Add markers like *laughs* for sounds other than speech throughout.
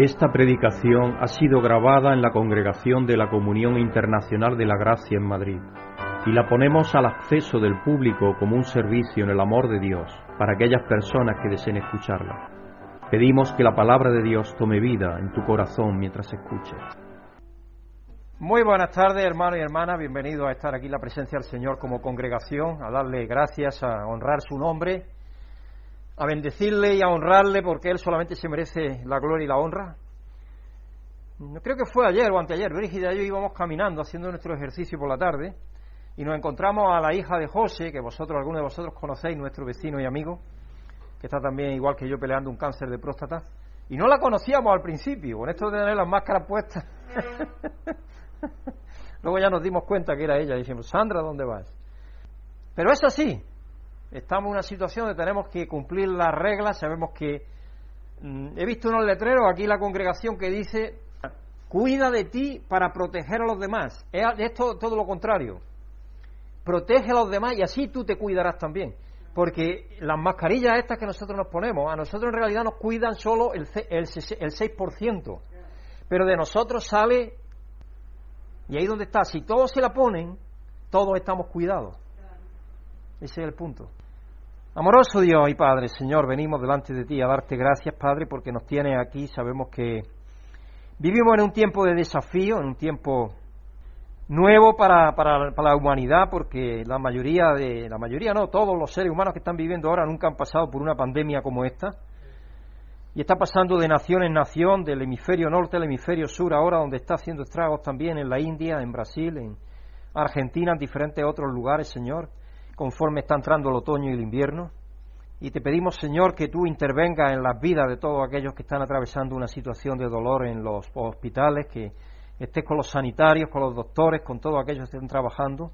Esta predicación ha sido grabada en la Congregación de la Comunión Internacional de la Gracia en Madrid y la ponemos al acceso del público como un servicio en el amor de Dios para aquellas personas que deseen escucharla. Pedimos que la palabra de Dios tome vida en tu corazón mientras escuches. Muy buenas tardes, hermanos y hermanas. Bienvenidos a estar aquí en la presencia del Señor como congregación, a darle gracias, a honrar su nombre a bendecirle y a honrarle porque Él solamente se merece la gloria y la honra. No creo que fue ayer o anteayer, Brígida y yo íbamos caminando haciendo nuestro ejercicio por la tarde y nos encontramos a la hija de José, que vosotros, algunos de vosotros conocéis, nuestro vecino y amigo, que está también igual que yo peleando un cáncer de próstata. Y no la conocíamos al principio, con esto de tener las máscaras puestas. *laughs* Luego ya nos dimos cuenta que era ella y dijimos, Sandra, ¿dónde vas? Pero es así, Estamos en una situación donde tenemos que cumplir las reglas, sabemos que mm, he visto unos letreros aquí en la congregación que dice cuida de ti para proteger a los demás. Es esto todo lo contrario. Protege a los demás y así tú te cuidarás también. Porque las mascarillas estas que nosotros nos ponemos, a nosotros en realidad nos cuidan solo el, el, el 6%. Pero de nosotros sale, y ahí donde está, si todos se la ponen, todos estamos cuidados. Ese es el punto. Amoroso Dios y Padre, Señor, venimos delante de ti a darte gracias, Padre, porque nos tienes aquí. Sabemos que vivimos en un tiempo de desafío, en un tiempo nuevo para, para, la humanidad, porque la mayoría de, la mayoría no, todos los seres humanos que están viviendo ahora nunca han pasado por una pandemia como esta. Y está pasando de nación en nación, del hemisferio norte al hemisferio sur, ahora donde está haciendo estragos también en la India, en Brasil, en Argentina, en diferentes otros lugares, Señor conforme está entrando el otoño y el invierno. Y te pedimos, Señor, que tú intervengas en las vidas de todos aquellos que están atravesando una situación de dolor en los hospitales, que estés con los sanitarios, con los doctores, con todos aquellos que estén trabajando.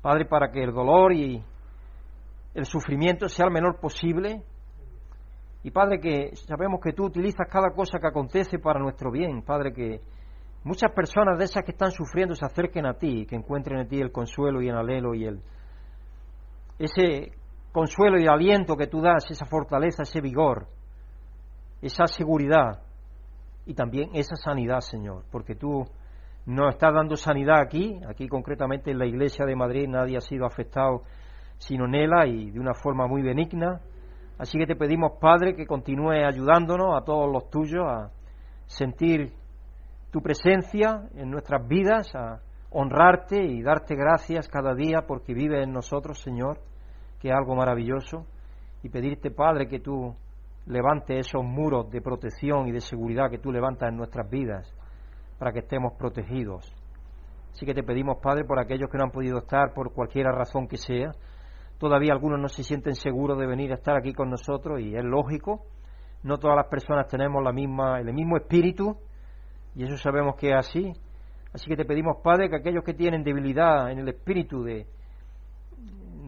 Padre, para que el dolor y el sufrimiento sea el menor posible. Y Padre, que sabemos que tú utilizas cada cosa que acontece para nuestro bien. Padre, que muchas personas de esas que están sufriendo se acerquen a ti, que encuentren en ti el consuelo y el alelo y el ese consuelo y aliento que tú das, esa fortaleza, ese vigor, esa seguridad y también esa sanidad, Señor, porque tú nos estás dando sanidad aquí, aquí concretamente en la iglesia de Madrid nadie ha sido afectado sino Nela y de una forma muy benigna. Así que te pedimos, Padre, que continúe ayudándonos a todos los tuyos a sentir tu presencia en nuestras vidas, a honrarte y darte gracias cada día porque vive en nosotros, Señor, que es algo maravilloso, y pedirte, Padre, que tú levantes esos muros de protección y de seguridad que tú levantas en nuestras vidas para que estemos protegidos. Así que te pedimos, Padre, por aquellos que no han podido estar por cualquier razón que sea. Todavía algunos no se sienten seguros de venir a estar aquí con nosotros y es lógico. No todas las personas tenemos la misma, el mismo espíritu y eso sabemos que es así. Así que te pedimos, Padre, que aquellos que tienen debilidad en el espíritu de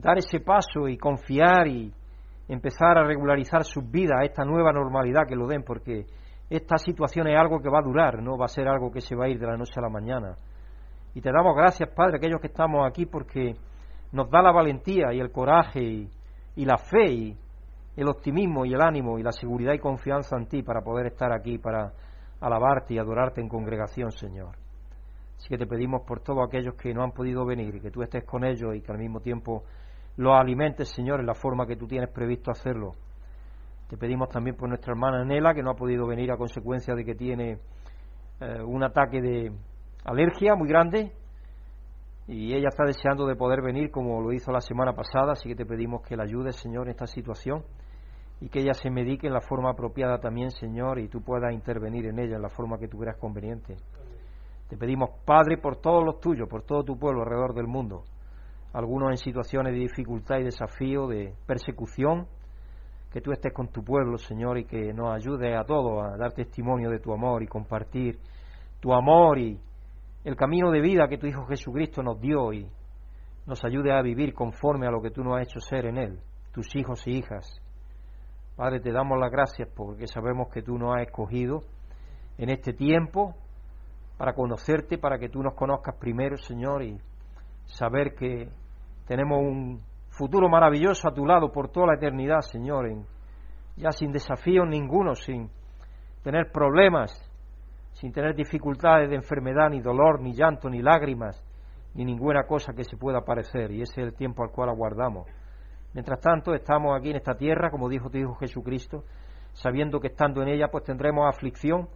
dar ese paso y confiar y empezar a regularizar sus vidas a esta nueva normalidad que lo den, porque esta situación es algo que va a durar, no va a ser algo que se va a ir de la noche a la mañana. Y te damos gracias, Padre, aquellos que estamos aquí, porque nos da la valentía y el coraje y, y la fe y el optimismo y el ánimo y la seguridad y confianza en ti para poder estar aquí, para alabarte y adorarte en congregación, Señor. Así que te pedimos por todos aquellos que no han podido venir y que tú estés con ellos y que al mismo tiempo los alimentes, Señor, en la forma que tú tienes previsto hacerlo. Te pedimos también por nuestra hermana Nela, que no ha podido venir a consecuencia de que tiene eh, un ataque de alergia muy grande y ella está deseando de poder venir como lo hizo la semana pasada, así que te pedimos que la ayudes, Señor, en esta situación y que ella se medique en la forma apropiada también, Señor, y tú puedas intervenir en ella en la forma que tú creas conveniente. Te pedimos, Padre, por todos los tuyos, por todo tu pueblo alrededor del mundo, algunos en situaciones de dificultad y desafío, de persecución, que tú estés con tu pueblo, Señor, y que nos ayude a todos a dar testimonio de tu amor y compartir tu amor y el camino de vida que tu Hijo Jesucristo nos dio y nos ayude a vivir conforme a lo que tú nos has hecho ser en Él, tus hijos y hijas. Padre, te damos las gracias porque sabemos que tú nos has escogido en este tiempo para conocerte, para que tú nos conozcas primero, Señor, y saber que tenemos un futuro maravilloso a tu lado por toda la eternidad, Señor, ya sin desafíos ninguno, sin tener problemas, sin tener dificultades de enfermedad, ni dolor, ni llanto, ni lágrimas, ni ninguna cosa que se pueda parecer, y ese es el tiempo al cual aguardamos. Mientras tanto, estamos aquí en esta tierra, como dijo tu Hijo Jesucristo, sabiendo que estando en ella, pues tendremos aflicción,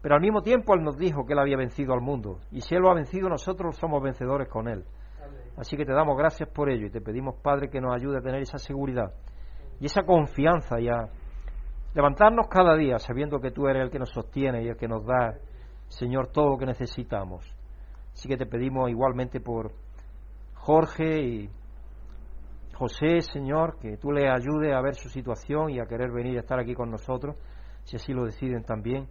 pero al mismo tiempo Él nos dijo que Él había vencido al mundo, y si Él lo ha vencido, nosotros somos vencedores con Él. Así que te damos gracias por ello y te pedimos, Padre, que nos ayude a tener esa seguridad y esa confianza y a levantarnos cada día sabiendo que tú eres el que nos sostiene y el que nos da, Señor, todo lo que necesitamos. Así que te pedimos igualmente por Jorge y José, Señor, que tú le ayudes a ver su situación y a querer venir a estar aquí con nosotros, si así lo deciden también.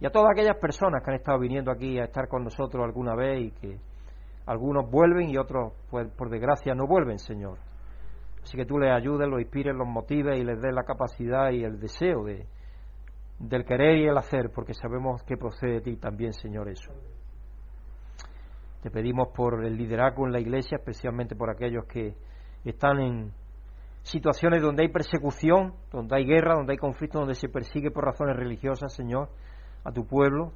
Y a todas aquellas personas que han estado viniendo aquí a estar con nosotros alguna vez y que algunos vuelven y otros, pues, por desgracia, no vuelven, Señor. Así que tú les ayudes, los inspires, los motives y les des la capacidad y el deseo de, del querer y el hacer, porque sabemos que procede de ti también, Señor, eso. Te pedimos por el liderazgo en la Iglesia, especialmente por aquellos que están en situaciones donde hay persecución, donde hay guerra, donde hay conflicto, donde se persigue por razones religiosas, Señor, a tu pueblo.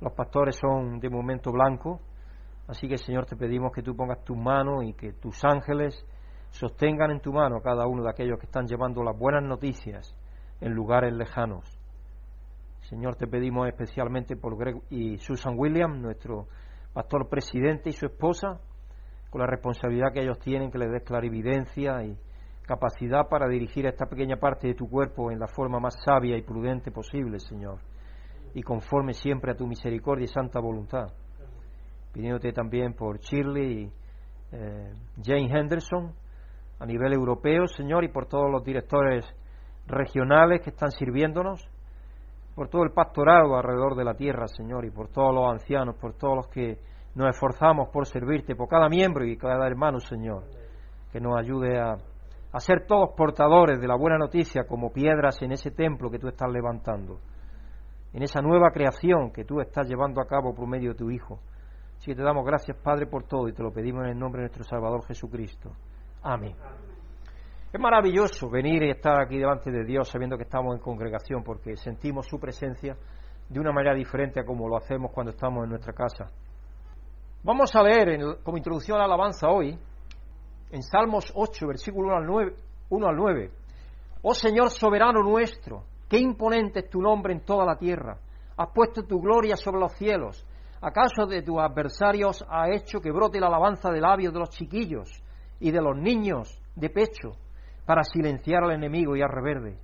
Los pastores son de momento blancos, Así que, Señor, te pedimos que tú pongas tu mano y que tus ángeles sostengan en tu mano a cada uno de aquellos que están llevando las buenas noticias en lugares lejanos. Señor, te pedimos especialmente por Greg y Susan Williams, nuestro pastor presidente y su esposa, con la responsabilidad que ellos tienen, que les des clarividencia y capacidad para dirigir esta pequeña parte de tu cuerpo en la forma más sabia y prudente posible, Señor, y conforme siempre a tu misericordia y santa voluntad. Pidiéndote también por Shirley y eh, Jane Henderson a nivel europeo, Señor, y por todos los directores regionales que están sirviéndonos, por todo el pastorado alrededor de la tierra, Señor, y por todos los ancianos, por todos los que nos esforzamos por servirte, por cada miembro y cada hermano, Señor, que nos ayude a, a ser todos portadores de la buena noticia como piedras en ese templo que tú estás levantando, en esa nueva creación que tú estás llevando a cabo por medio de tu Hijo. Así que te damos gracias, Padre, por todo y te lo pedimos en el nombre de nuestro Salvador Jesucristo. Amén. Es maravilloso venir y estar aquí delante de Dios sabiendo que estamos en congregación porque sentimos su presencia de una manera diferente a como lo hacemos cuando estamos en nuestra casa. Vamos a leer como introducción a la alabanza hoy, en Salmos 8, versículo 1 al 9, 1 al 9. Oh Señor soberano nuestro, qué imponente es tu nombre en toda la tierra. Has puesto tu gloria sobre los cielos. ¿Acaso de tus adversarios ha hecho que brote la alabanza de labios de los chiquillos y de los niños de pecho para silenciar al enemigo y al reverde?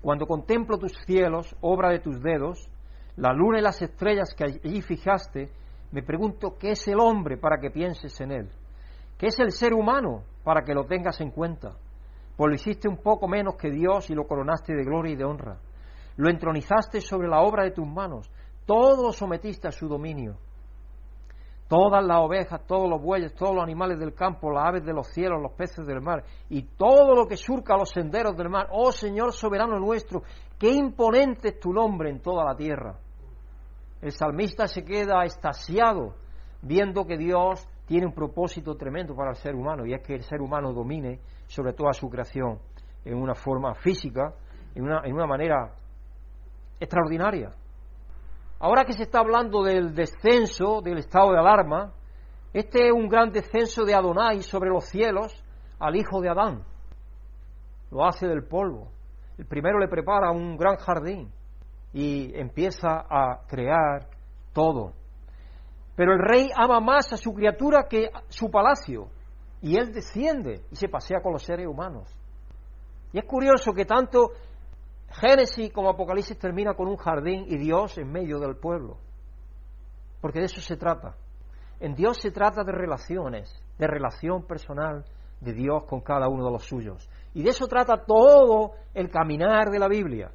Cuando contemplo tus cielos, obra de tus dedos, la luna y las estrellas que allí fijaste, me pregunto qué es el hombre para que pienses en él, qué es el ser humano para que lo tengas en cuenta. Pues lo hiciste un poco menos que Dios y lo coronaste de gloria y de honra. Lo entronizaste sobre la obra de tus manos todo lo sometiste a su dominio. Todas las ovejas, todos los bueyes, todos los animales del campo, las aves de los cielos, los peces del mar y todo lo que surca los senderos del mar. Oh Señor soberano nuestro, qué imponente es tu nombre en toda la tierra. El salmista se queda estasiado viendo que Dios tiene un propósito tremendo para el ser humano y es que el ser humano domine sobre toda su creación en una forma física, en una, en una manera extraordinaria. Ahora que se está hablando del descenso, del estado de alarma, este es un gran descenso de Adonai sobre los cielos al hijo de Adán. Lo hace del polvo. El primero le prepara un gran jardín y empieza a crear todo. Pero el rey ama más a su criatura que su palacio y él desciende y se pasea con los seres humanos. Y es curioso que tanto Génesis como Apocalipsis termina con un jardín y Dios en medio del pueblo. Porque de eso se trata. En Dios se trata de relaciones, de relación personal de Dios con cada uno de los suyos. Y de eso trata todo el caminar de la Biblia.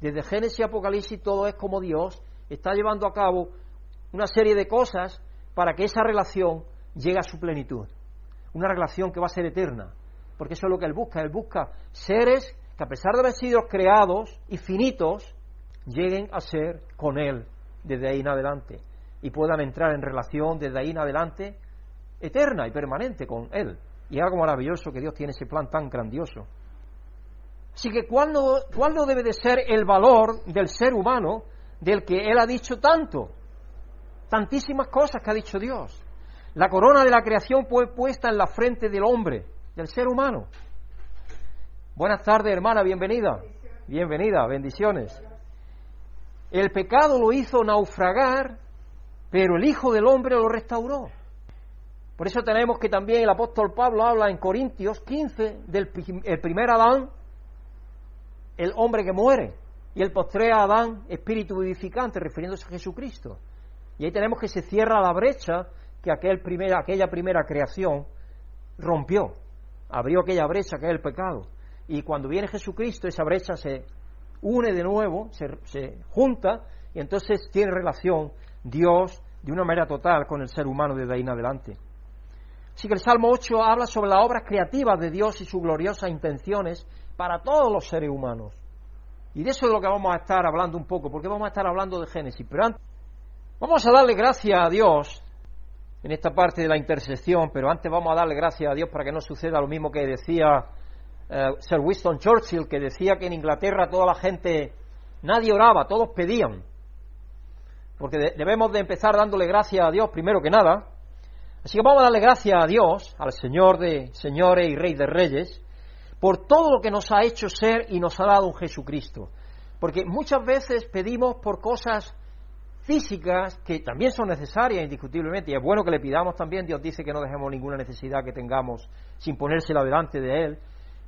Desde Génesis y Apocalipsis todo es como Dios está llevando a cabo una serie de cosas para que esa relación llegue a su plenitud. Una relación que va a ser eterna. Porque eso es lo que Él busca. Él busca seres que a pesar de haber sido creados y finitos, lleguen a ser con Él desde ahí en adelante y puedan entrar en relación desde ahí en adelante eterna y permanente con Él. Y es algo maravilloso que Dios tiene ese plan tan grandioso. Así que, ¿cuál no, debe de ser el valor del ser humano del que Él ha dicho tanto, tantísimas cosas que ha dicho Dios. La corona de la creación fue puesta en la frente del hombre, del ser humano. Buenas tardes, hermana, bienvenida. Bienvenida, bendiciones. El pecado lo hizo naufragar, pero el Hijo del Hombre lo restauró. Por eso tenemos que también el apóstol Pablo habla en Corintios 15 del primer Adán, el hombre que muere, y el postre Adán, espíritu vivificante, refiriéndose a Jesucristo. Y ahí tenemos que se cierra la brecha que aquel aquella primera creación rompió, abrió aquella brecha que es el pecado. Y cuando viene Jesucristo, esa brecha se une de nuevo, se, se junta, y entonces tiene relación Dios de una manera total con el ser humano desde ahí en adelante. Así que el Salmo 8 habla sobre las obras creativas de Dios y sus gloriosas intenciones para todos los seres humanos. Y de eso es lo que vamos a estar hablando un poco, porque vamos a estar hablando de Génesis. Pero antes, vamos a darle gracias a Dios en esta parte de la intersección, pero antes vamos a darle gracias a Dios para que no suceda lo mismo que decía eh, Sir Winston Churchill, que decía que en Inglaterra toda la gente, nadie oraba, todos pedían. Porque debemos de empezar dándole gracias a Dios primero que nada, Así que vamos a darle gracias a Dios, al Señor de señores y Rey de reyes, por todo lo que nos ha hecho ser y nos ha dado Jesucristo. Porque muchas veces pedimos por cosas físicas que también son necesarias indiscutiblemente, y es bueno que le pidamos también, Dios dice que no dejemos ninguna necesidad que tengamos sin ponérsela delante de Él,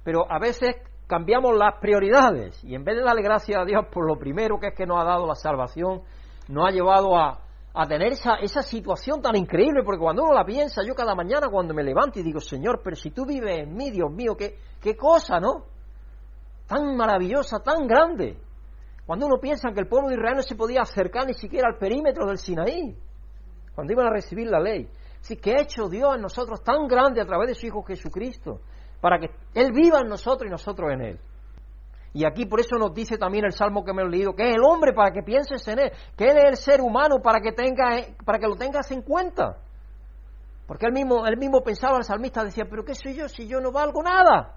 pero a veces cambiamos las prioridades y en vez de darle gracias a Dios por lo primero que es que nos ha dado la salvación, nos ha llevado a, a tener esa, esa situación tan increíble, porque cuando uno la piensa, yo cada mañana cuando me levanto y digo, Señor, pero si tú vives en mí, Dios mío, qué, qué cosa, ¿no? Tan maravillosa, tan grande. Cuando uno piensa que el pueblo de Israel no se podía acercar ni siquiera al perímetro del Sinaí, cuando iban a recibir la ley. Así que ha hecho Dios en nosotros tan grande a través de su Hijo Jesucristo, para que Él viva en nosotros y nosotros en Él. Y aquí por eso nos dice también el salmo que me he leído, que es el hombre para que pienses en él, que él es el ser humano para que tenga, para que lo tengas en cuenta. Porque él mismo, él mismo pensaba, el salmista decía, pero ¿qué soy yo si yo no valgo nada?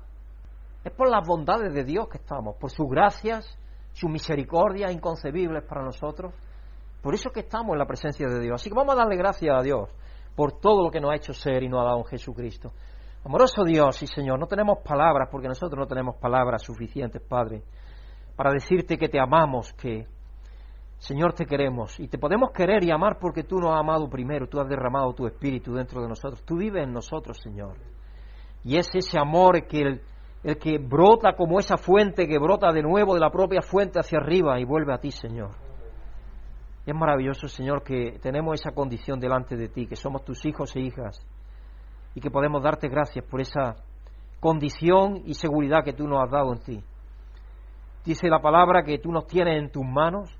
Es por las bondades de Dios que estamos, por sus gracias, su misericordia inconcebibles para nosotros. Por eso que estamos en la presencia de Dios. Así que vamos a darle gracias a Dios por todo lo que nos ha hecho ser y nos ha dado en Jesucristo. Amoroso Dios y Señor, no tenemos palabras porque nosotros no tenemos palabras suficientes, Padre, para decirte que te amamos, que Señor te queremos y te podemos querer y amar porque tú nos has amado primero, tú has derramado tu espíritu dentro de nosotros, tú vives en nosotros, Señor. Y es ese amor que el, el que brota como esa fuente que brota de nuevo de la propia fuente hacia arriba y vuelve a ti, Señor. Es maravilloso, Señor, que tenemos esa condición delante de ti, que somos tus hijos e hijas y que podemos darte gracias por esa condición y seguridad que tú nos has dado en ti. Dice la palabra que tú nos tienes en tus manos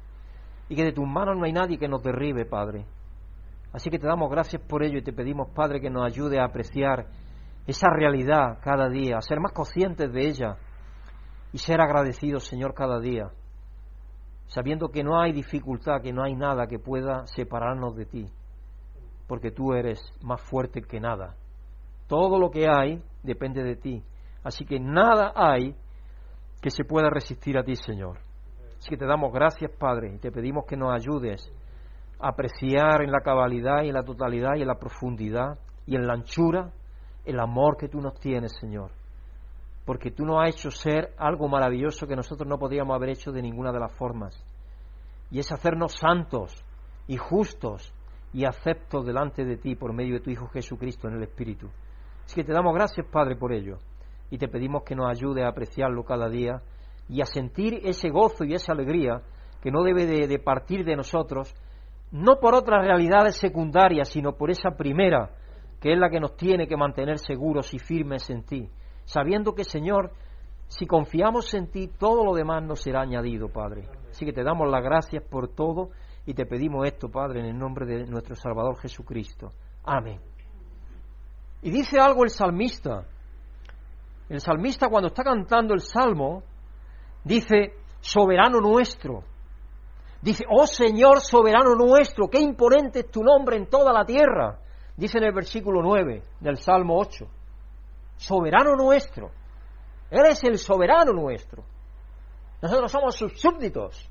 y que de tus manos no hay nadie que nos derribe, Padre. Así que te damos gracias por ello y te pedimos, Padre, que nos ayude a apreciar esa realidad cada día, ser más conscientes de ella y ser agradecidos, Señor, cada día, sabiendo que no hay dificultad, que no hay nada que pueda separarnos de ti, porque tú eres más fuerte que nada todo lo que hay depende de ti. Así que nada hay que se pueda resistir a ti, Señor. Así que te damos gracias, Padre, y te pedimos que nos ayudes a apreciar en la cabalidad y en la totalidad y en la profundidad y en la anchura el amor que tú nos tienes, Señor. Porque tú nos has hecho ser algo maravilloso que nosotros no podíamos haber hecho de ninguna de las formas. Y es hacernos santos y justos y aceptos delante de ti por medio de tu Hijo Jesucristo en el Espíritu. Así que te damos gracias, Padre, por ello. Y te pedimos que nos ayude a apreciarlo cada día y a sentir ese gozo y esa alegría que no debe de, partir de nosotros, no por otras realidades secundarias, sino por esa primera, que es la que nos tiene que mantener seguros y firmes en ti, sabiendo que, Señor, si confiamos en ti, todo lo demás nos será añadido, Padre. Así que te damos las gracias por todo y te pedimos esto, Padre, en el nombre de nuestro Salvador Jesucristo. Amén. Y dice algo el salmista. El salmista cuando está cantando el salmo, dice, soberano nuestro. Dice, oh Señor soberano nuestro, qué imponente es tu nombre en toda la tierra. Dice en el versículo 9 del Salmo 8. Soberano nuestro. Eres el soberano nuestro. Nosotros somos sus súbditos.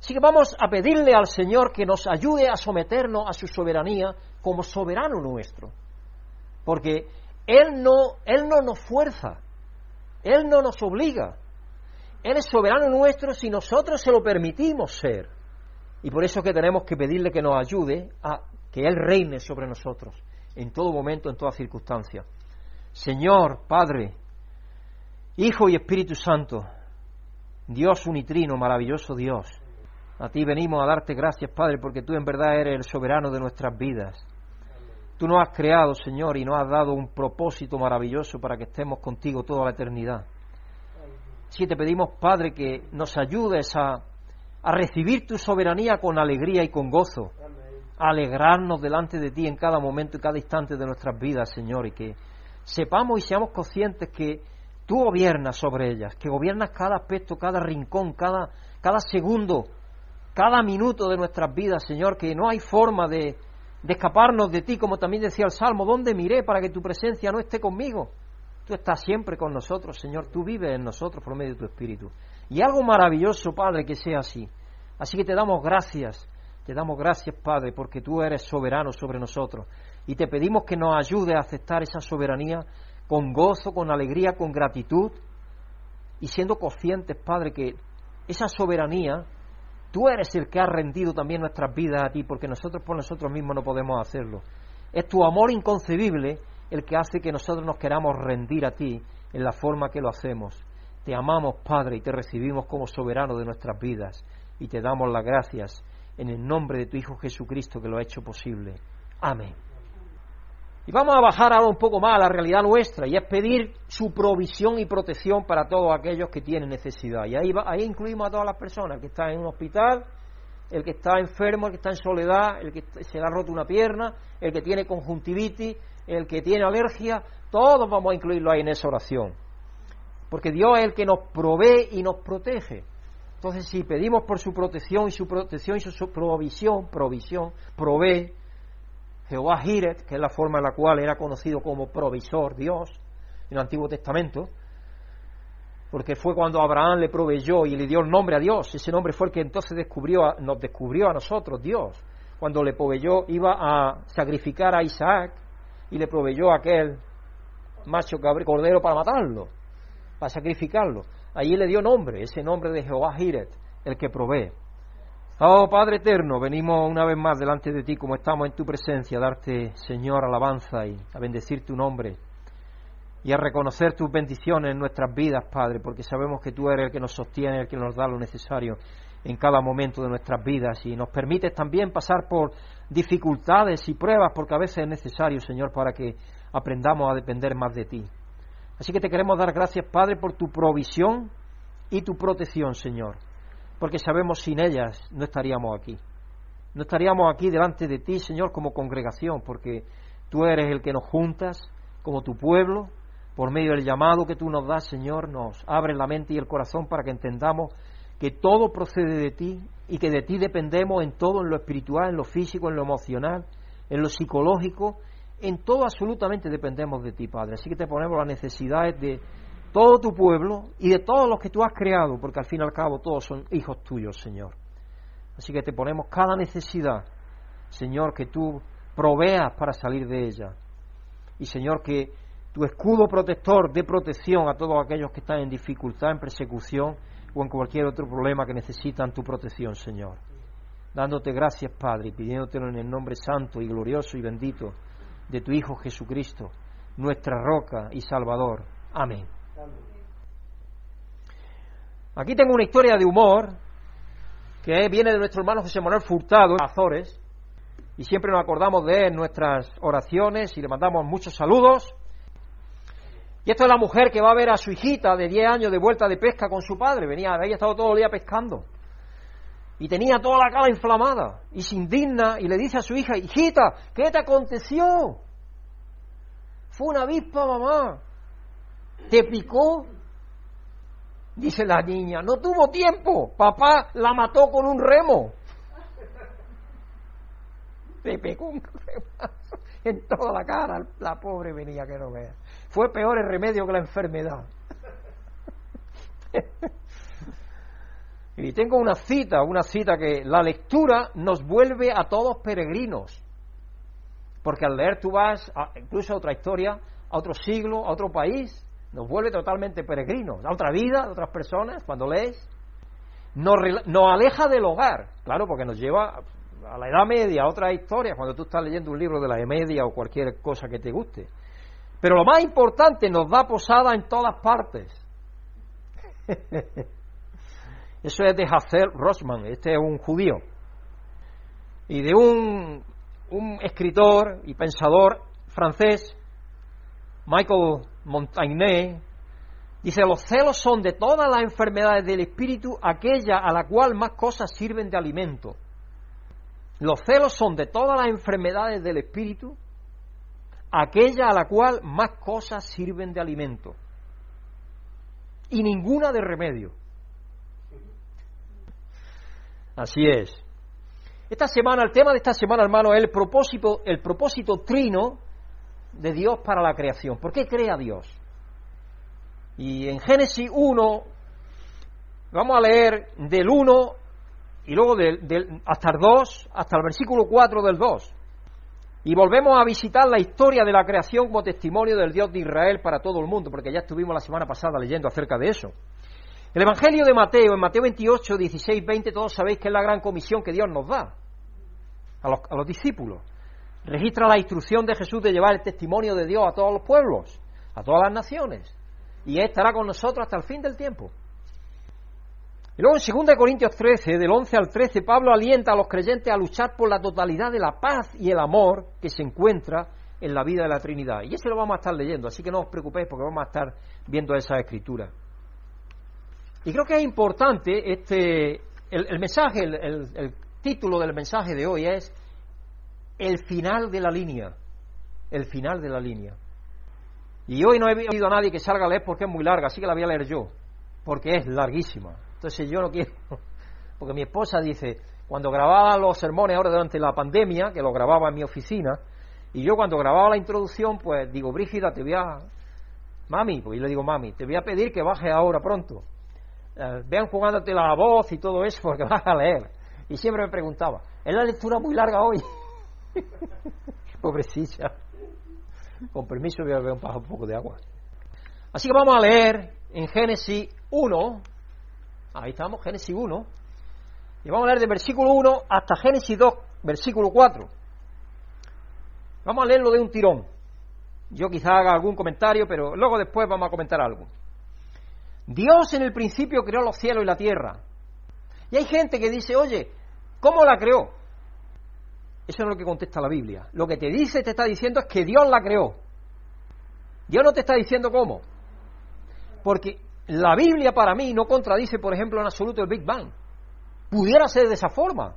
Así que vamos a pedirle al Señor que nos ayude a someternos a su soberanía como soberano nuestro. Porque Él no, Él no nos fuerza, Él no nos obliga. Él es soberano nuestro si nosotros se lo permitimos ser. Y por eso que tenemos que pedirle que nos ayude a que Él reine sobre nosotros en todo momento, en toda circunstancia. Señor, Padre, Hijo y Espíritu Santo, Dios unitrino, maravilloso Dios, a ti venimos a darte gracias, Padre, porque tú en verdad eres el soberano de nuestras vidas. Tú nos has creado, Señor, y nos has dado un propósito maravilloso para que estemos contigo toda la eternidad. Si te pedimos, Padre, que nos ayudes a, a recibir tu soberanía con alegría y con gozo, alegrarnos delante de ti en cada momento y cada instante de nuestras vidas, Señor, y que sepamos y seamos conscientes que tú gobiernas sobre ellas, que gobiernas cada aspecto, cada rincón, cada, cada segundo, cada minuto de nuestras vidas, Señor, que no hay forma de, de escaparnos de ti, como también decía el Salmo, ¿dónde miré para que tu presencia no esté conmigo? Tú estás siempre con nosotros, Señor, tú vives en nosotros por medio de tu Espíritu. Y algo maravilloso, Padre, que sea así. Así que te damos gracias, te damos gracias, Padre, porque tú eres soberano sobre nosotros. Y te pedimos que nos ayude a aceptar esa soberanía con gozo, con alegría, con gratitud, y siendo conscientes, Padre, que esa soberanía, tú eres el que ha rendido también nuestras vidas a ti, porque nosotros por nosotros mismos no podemos hacerlo. Es tu amor inconcebible el que hace que nosotros nos queramos rendir a ti en la forma que lo hacemos. Te amamos, Padre, y te recibimos como soberano de nuestras vidas, y te damos las gracias en el nombre de tu Hijo Jesucristo que lo ha hecho posible. Amén. Y vamos a bajar ahora un poco más a la realidad nuestra y es pedir su provisión y protección para todos aquellos que tienen necesidad. Y ahí, ahí incluimos a todas las personas, el que está en un hospital, el que está enfermo, el que está en soledad, el que se le ha roto una pierna, el que tiene conjuntivitis, el que tiene alergia, todos vamos a incluirlo ahí en esa oración. Porque Dios es el que nos provee y nos protege. Entonces, si pedimos por su protección y su protección y su provisión, provisión, provee, Jehová Jiret, que es la forma en la cual era conocido como provisor Dios en el Antiguo Testamento, porque fue cuando Abraham le proveyó y le dio el nombre a Dios. Ese nombre fue el que entonces descubrió, nos descubrió a nosotros Dios. Cuando le proveyó, iba a sacrificar a Isaac y le proveyó aquel macho cordero para matarlo, para sacrificarlo. Allí le dio nombre, ese nombre de Jehová Jiret, el que provee. Oh Padre eterno, venimos una vez más delante de ti como estamos en tu presencia, a darte, Señor, alabanza y a bendecir tu nombre y a reconocer tus bendiciones en nuestras vidas, Padre, porque sabemos que tú eres el que nos sostiene, el que nos da lo necesario en cada momento de nuestras vidas y nos permites también pasar por dificultades y pruebas, porque a veces es necesario, Señor, para que aprendamos a depender más de ti. Así que te queremos dar gracias, Padre, por tu provisión y tu protección, Señor, porque sabemos sin ellas no estaríamos aquí. No estaríamos aquí delante de ti, Señor, como congregación, porque tú eres el que nos juntas como tu pueblo, por medio del llamado que tú nos das, Señor, nos abre la mente y el corazón para que entendamos que todo procede de ti y que de ti dependemos en todo, en lo espiritual, en lo físico, en lo emocional, en lo psicológico, en todo absolutamente dependemos de ti, Padre. Así que te ponemos las necesidades de todo tu pueblo y de todos los que tú has creado, porque al fin y al cabo todos son hijos tuyos, Señor. Así que te ponemos cada necesidad, Señor, que tú proveas para salir de ella. Y Señor, que tu escudo protector dé protección a todos aquellos que están en dificultad, en persecución o en cualquier otro problema que necesitan tu protección, Señor. Dándote gracias, Padre, y pidiéndotelo en el nombre santo y glorioso y bendito de tu Hijo Jesucristo, nuestra roca y Salvador. Amén. Aquí tengo una historia de humor que viene de nuestro hermano José Manuel Furtado, Azores, y siempre nos acordamos de él en nuestras oraciones y le mandamos muchos saludos. Y esto es la mujer que va a ver a su hijita de 10 años de vuelta de pesca con su padre. Venía, había estado todo el día pescando. Y tenía toda la cara inflamada. Y se indigna y le dice a su hija, hijita, ¿qué te aconteció? Fue una avispa, mamá. ¿Te picó? Dice la niña, no tuvo tiempo. Papá la mató con un remo. *laughs* Te pegó un remo en toda la cara. La pobre venía que no vea. Fue peor el remedio que la enfermedad. *laughs* Y tengo una cita, una cita que la lectura nos vuelve a todos peregrinos. Porque al leer tú vas incluso a otra historia, a otro siglo, a otro país, nos vuelve totalmente peregrinos, a otra vida, a otras personas, cuando lees. Nos, nos aleja del hogar, claro, porque nos lleva a la Edad Media, a otra historia, cuando tú estás leyendo un libro de la Edad Media o cualquier cosa que te guste. Pero lo más importante, nos da posada en todas partes. *laughs* Eso es de Hazel Rosman, este es un judío. Y de un, un escritor y pensador francés, Michael Montaigne, dice, los celos son de todas las enfermedades del espíritu aquella a la cual más cosas sirven de alimento. Los celos son de todas las enfermedades del espíritu aquella a la cual más cosas sirven de alimento y ninguna de remedio. Así es. Esta semana, el tema de esta semana, hermano, es el propósito, el propósito trino de Dios para la creación. ¿Por qué crea Dios? Y en Génesis 1, vamos a leer del 1 y luego del, hasta el 2, hasta el versículo 4 del 2. Y volvemos a visitar la historia de la creación como testimonio del Dios de Israel para todo el mundo, porque ya estuvimos la semana pasada leyendo acerca de eso. El Evangelio de Mateo, en Mateo 28, 16, 20, todos sabéis que es la gran comisión que Dios nos da a los, discípulos. Registra la instrucción de Jesús de llevar el testimonio de Dios a todos los pueblos, a todas las naciones. Y Él estará con nosotros hasta el fin del tiempo. Y luego en 2 Corintios 13, del 11 al 13, Pablo alienta a los creyentes a luchar por la totalidad de la paz y el amor que se encuentra en la vida de la Trinidad. Y ese lo vamos a estar leyendo, así que no os preocupéis porque vamos a estar viendo esa escritura. Y creo que es importante este, el, mensaje, el, título del mensaje de hoy es el final de la línea. El final de la línea. Y hoy no he oído a nadie que salga a leer porque es muy larga, así que la voy a leer yo, porque es larguísima. Entonces yo no quiero, *laughs* porque mi esposa dice, cuando grababa los sermones ahora durante la pandemia, que lo grababa en mi oficina, y yo cuando grababa la introducción, pues digo, Brígida, te voy a, mami, pues yo le digo, mami, te voy a pedir que baje ahora pronto, eh, vean jugándote la voz y todo eso porque *laughs* vas a leer. Y siempre me preguntaba, ¿es la lectura muy larga hoy? *laughs* Pobrecilla. Con permiso voy a beber un, un poco de agua. Así que vamos a leer en Génesis 1, ahí estamos, Génesis 1, y vamos a leer de versículo 1 hasta Génesis 2, versículo 4. Vamos a leerlo de un tirón. Yo quizá haga algún comentario, pero luego después vamos a comentar algo. Dios en el principio creó los cielos y la tierra. Y hay gente que dice, oye, ¿cómo la creó? Eso no es lo que contesta la Biblia. Lo que te dice, te está diciendo es que Dios la creó. Dios no te está diciendo cómo. Porque la Biblia para mí no contradice, por ejemplo, en absoluto el Big Bang. Pudiera ser de esa forma.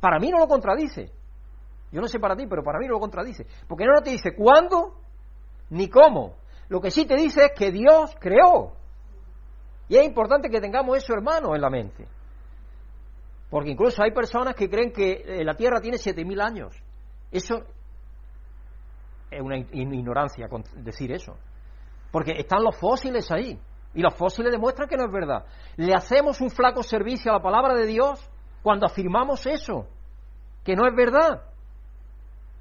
Para mí no lo contradice. Yo no sé para ti, pero para mí no lo contradice. Porque no te dice cuándo ni cómo. Lo que sí te dice es que Dios creó. Y es importante que tengamos eso, hermano, en la mente. Porque incluso hay personas que creen que eh, la Tierra tiene 7.000 años. Eso es una ignorancia decir eso. Porque están los fósiles ahí. Y los fósiles demuestran que no es verdad. Le hacemos un flaco servicio a la palabra de Dios cuando afirmamos eso, que no es verdad.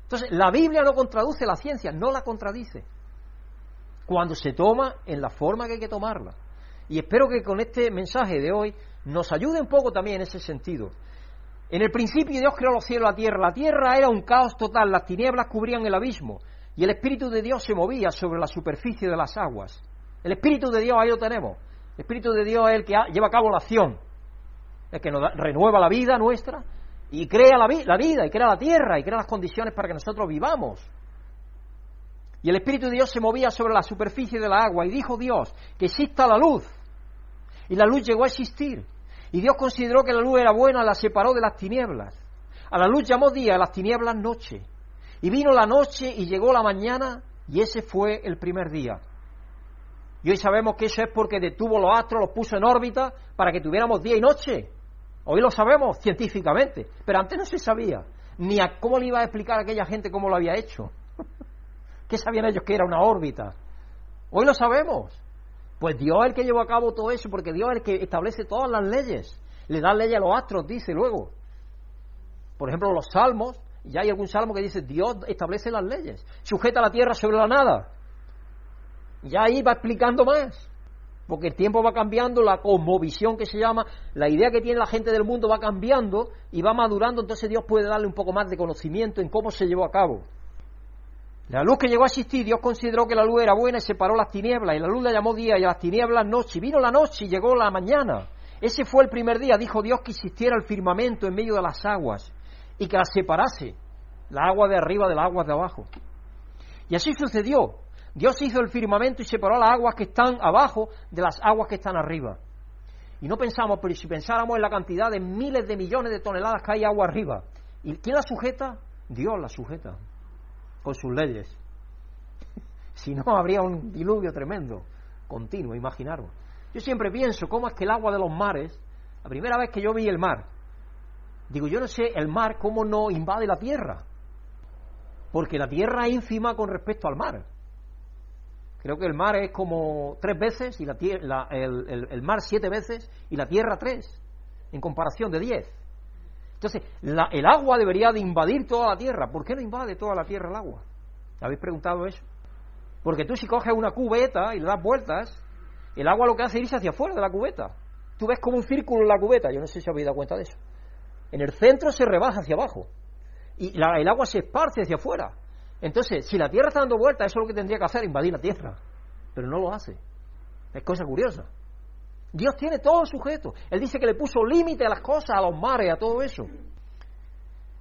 Entonces, la Biblia no contraduce la ciencia, no la contradice. Cuando se toma en la forma que hay que tomarla. Y espero que con este mensaje de hoy nos ayude un poco también en ese sentido. En el principio Dios creó los cielos y la tierra. La tierra era un caos total, las tinieblas cubrían el abismo y el Espíritu de Dios se movía sobre la superficie de las aguas. El Espíritu de Dios, ahí lo tenemos. El Espíritu de Dios es el que lleva a cabo la acción, el que nos renueva la vida nuestra y crea la, la vida y crea la tierra y crea las condiciones para que nosotros vivamos. Y el Espíritu de Dios se movía sobre la superficie de la agua y dijo Dios que exista la luz y la luz llegó a existir. Y Dios consideró que la luz era buena, la separó de las tinieblas. A la luz llamó día, a las tinieblas noche. Y vino la noche y llegó la mañana y ese fue el primer día. Y hoy sabemos que eso es porque detuvo los astros, los puso en órbita para que tuviéramos día y noche. Hoy lo sabemos científicamente, pero antes no se sabía. Ni a cómo le iba a explicar a aquella gente cómo lo había hecho. *laughs* ¿Qué sabían ellos que era una órbita? Hoy lo sabemos. Pues Dios es el que llevó a cabo todo eso, porque Dios es el que establece todas las leyes. le da ley a los astros, dice luego. Por ejemplo, los salmos, ya hay algún salmo que dice, Dios establece las leyes, sujeta la tierra sobre la nada. Ya ahí va explicando más porque el tiempo va cambiando, la cosmovisión que se llama, la idea que tiene la gente del mundo va cambiando y va madurando, entonces Dios puede darle un poco más de conocimiento en cómo se llevó a cabo. La luz que llegó a existir, Dios consideró que la luz era buena y separó las tinieblas, y la luz la llamó día y las tinieblas noche, y vino la noche y llegó la mañana. Ese fue el primer día, dijo Dios que existiera el firmamento en medio de las aguas y que las separase, la agua de arriba de las aguas de abajo. Y así sucedió. Dios hizo el firmamento y separó las aguas que están abajo de las aguas que están arriba. Y no pensamos, pero si pensáramos en la cantidad de miles de millones de toneladas que hay agua arriba, ¿y quién la sujeta? Dios la sujeta, con sus leyes. *laughs* si no, habría un diluvio tremendo, continuo, imaginaros. Yo siempre pienso cómo es que el agua de los mares, la primera vez que yo vi el mar, digo, yo no sé el mar cómo no invade la tierra, porque la tierra es ínfima con respecto al mar. Creo que el mar es como tres veces y la, el, mar siete veces y la tierra tres, en comparación de diez. Entonces, el agua debería de invadir toda la tierra. ¿Por qué no invade toda la tierra el agua? ¿Habéis preguntado eso? Porque tú si coges una cubeta y le das vueltas, el agua lo que hace es irse hacia afuera de la cubeta. Tú ves como un círculo en la cubeta, yo no sé si habéis dado cuenta de eso. En el centro se rebaja hacia abajo y el agua se esparce hacia afuera. Entonces, si la Tierra está dando vueltas, eso es lo que tendría que hacer, invadir la Tierra. Pero no lo hace. Es cosa curiosa. Dios tiene todo sujeto. Él dice que le puso límite a las cosas, a los mares, a todo eso.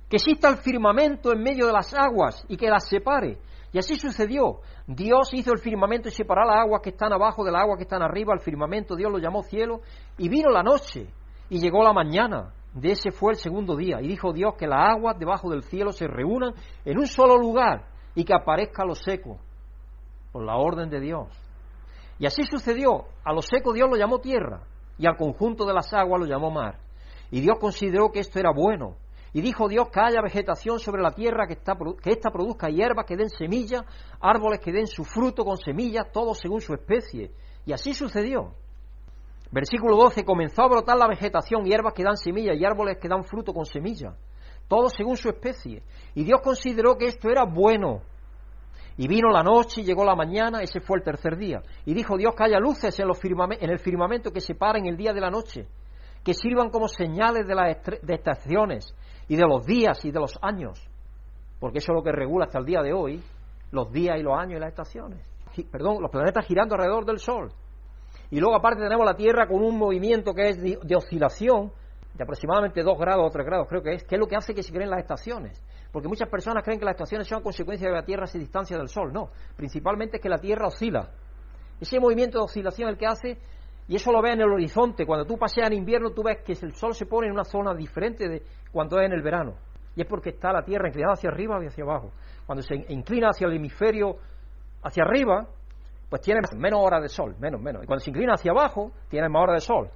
Que exista el firmamento en medio de las aguas y que las separe. Y así sucedió. Dios hizo el firmamento y separó las aguas que están abajo de las aguas que están arriba. El firmamento Dios lo llamó cielo. Y vino la noche y llegó la mañana. De ese fue el segundo día. Y dijo Dios que las aguas debajo del cielo se reúnan en un solo lugar y que aparezca lo seco, por la orden de Dios. Y así sucedió. A lo seco Dios lo llamó tierra y al conjunto de las aguas lo llamó mar. Y Dios consideró que esto era bueno. Y dijo Dios que haya vegetación sobre la tierra, que, está, que ésta produzca hierbas que den semilla, árboles que den su fruto con semillas, todo según su especie. Y así sucedió. Versículo 12, comenzó a brotar la vegetación, hierbas que dan semilla y árboles que dan fruto con semilla, todo según su especie. Y Dios consideró que esto era bueno. Y vino la noche y llegó la mañana, ese fue el tercer día. Y dijo Dios que haya luces en, los en el firmamento que separen el día de la noche, que sirvan como señales de las de estaciones y de los días y de los años, porque eso es lo que regula hasta el día de hoy, los días y los años y las estaciones. Perdón, los planetas girando alrededor del Sol. Y luego aparte tenemos la Tierra con un movimiento que es de, oscilación de aproximadamente 2 grados o 3 grados, creo que es, que es lo que hace que se creen las estaciones. Porque muchas personas creen que las estaciones son consecuencia de que la Tierra se distancia del Sol. No, principalmente es que la Tierra oscila. Ese movimiento de oscilación el que hace, y eso lo ves en el horizonte, cuando tú paseas en invierno tú ves que el Sol se pone en una zona diferente de cuando es en el verano. Y es porque está la Tierra inclinada hacia arriba y hacia abajo. Cuando se inclina hacia el hemisferio hacia arriba, pues tiene menos horas de sol, menos, menos. Y cuando se inclina hacia abajo, tiene más horas de sol.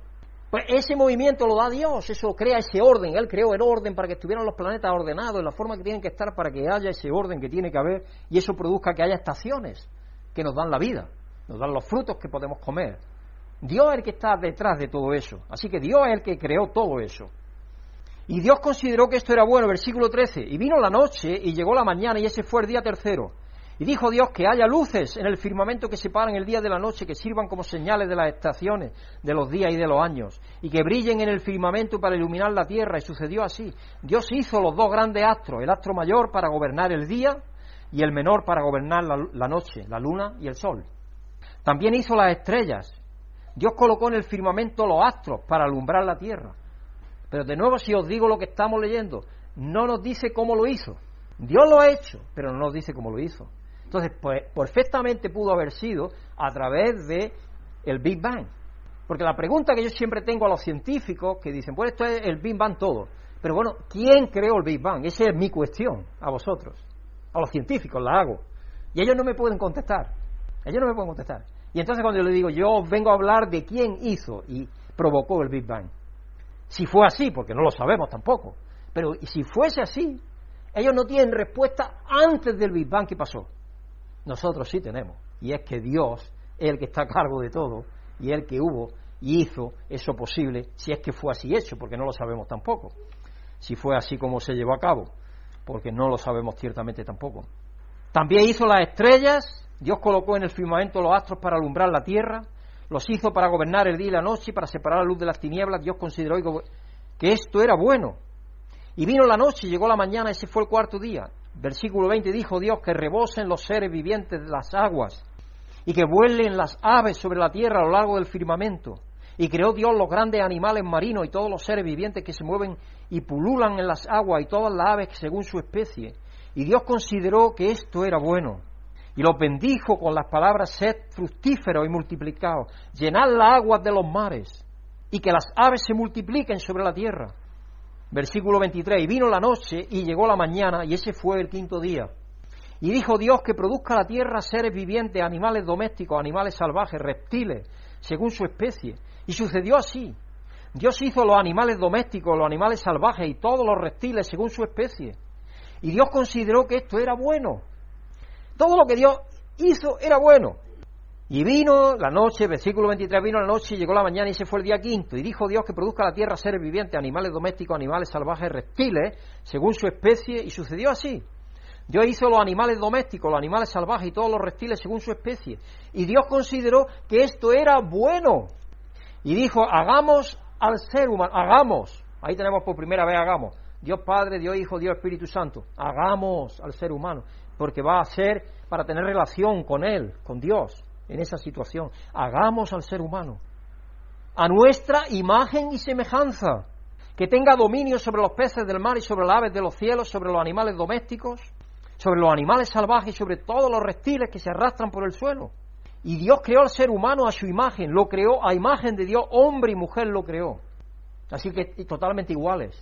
Pues ese movimiento lo da Dios, eso crea ese orden. Él creó el orden para que estuvieran los planetas ordenados en la forma que tienen que estar para que haya ese orden que tiene que haber y eso produzca que haya estaciones que nos dan la vida, nos dan los frutos que podemos comer. Dios es el que está detrás de todo eso. Así que Dios es el que creó todo eso. Y Dios consideró que esto era bueno, versículo 13. Y vino la noche y llegó la mañana y ese fue el día tercero. Y dijo Dios que haya luces en el firmamento que separan el día de la noche, que sirvan como señales de las estaciones, de los días y de los años, y que brillen en el firmamento para iluminar la tierra. Y sucedió así. Dios hizo los dos grandes astros, el astro mayor para gobernar el día y el menor para gobernar la, noche, la luna y el sol. También hizo las estrellas. Dios colocó en el firmamento los astros para alumbrar la tierra. Pero de nuevo, si os digo lo que estamos leyendo, no nos dice cómo lo hizo. Dios lo ha hecho, pero no nos dice cómo lo hizo. Entonces, pues, perfectamente pudo haber sido a través de el Big Bang. Porque la pregunta que yo siempre tengo a los científicos que dicen, pues esto es el Big Bang todo. Pero bueno, ¿quién creó el Big Bang? Esa es mi cuestión a vosotros. A los científicos la hago. Y ellos no me pueden contestar. Ellos no me pueden contestar. Y entonces cuando yo le digo, yo vengo a hablar de quién hizo y provocó el Big Bang. Si fue así, porque no lo sabemos tampoco. Pero si fuese así, ellos no tienen respuesta antes del Big Bang que pasó. Nosotros sí tenemos. Y es que Dios es el que está a cargo de todo y el que hubo y hizo eso posible, si es que fue así hecho, porque no lo sabemos tampoco, si fue así como se llevó a cabo, porque no lo sabemos ciertamente tampoco. También hizo las estrellas, Dios colocó en el firmamento los astros para alumbrar la tierra, los hizo para gobernar el día y la noche, para separar la luz de las tinieblas, Dios consideró que esto era bueno. Y vino la noche, llegó la mañana, ese fue el cuarto día. Versículo 20 dijo Dios que rebosen los seres vivientes de las aguas y que vuelen las aves sobre la tierra a lo largo del firmamento. Y creó Dios los grandes animales marinos y todos los seres vivientes que se mueven y pululan en las aguas y todas las aves según su especie. Y Dios consideró que esto era bueno. Y los bendijo con las palabras sed fructíferos y multiplicados, llenad las aguas de los mares y que las aves se multipliquen sobre la tierra. Versículo 23. Y vino la noche y llegó la mañana y ese fue el quinto día. Y dijo Dios que produzca la tierra seres vivientes, animales domésticos, animales salvajes, reptiles, según su especie. Y sucedió así. Dios hizo los animales domésticos, los animales salvajes y todos los reptiles según su especie. Y Dios consideró que esto era bueno. Todo lo que Dios hizo era bueno. Y vino la noche, versículo 23, vino la noche y llegó la mañana y se fue el día quinto. Y dijo Dios que produzca la tierra seres vivientes, animales domésticos, animales salvajes, reptiles, según su especie. Y sucedió así. Dios hizo los animales domésticos, los animales salvajes y todos los reptiles según su especie. Y Dios consideró que esto era bueno. Y dijo, hagamos al ser humano, hagamos. Ahí tenemos por primera vez, hagamos. Dios Padre, Dios Hijo, Dios Espíritu Santo. Hagamos al ser humano, porque va a ser para tener relación con Él, con Dios, en esa situación. Hagamos al ser humano. A nuestra imagen y semejanza. Que tenga dominio sobre los peces del mar y sobre las aves de los cielos, sobre los animales domésticos, sobre los animales salvajes y sobre todos los reptiles que se arrastran por el suelo. Y Dios creó al ser humano a su imagen, lo creó a imagen de Dios, hombre y mujer lo creó. Así que totalmente iguales,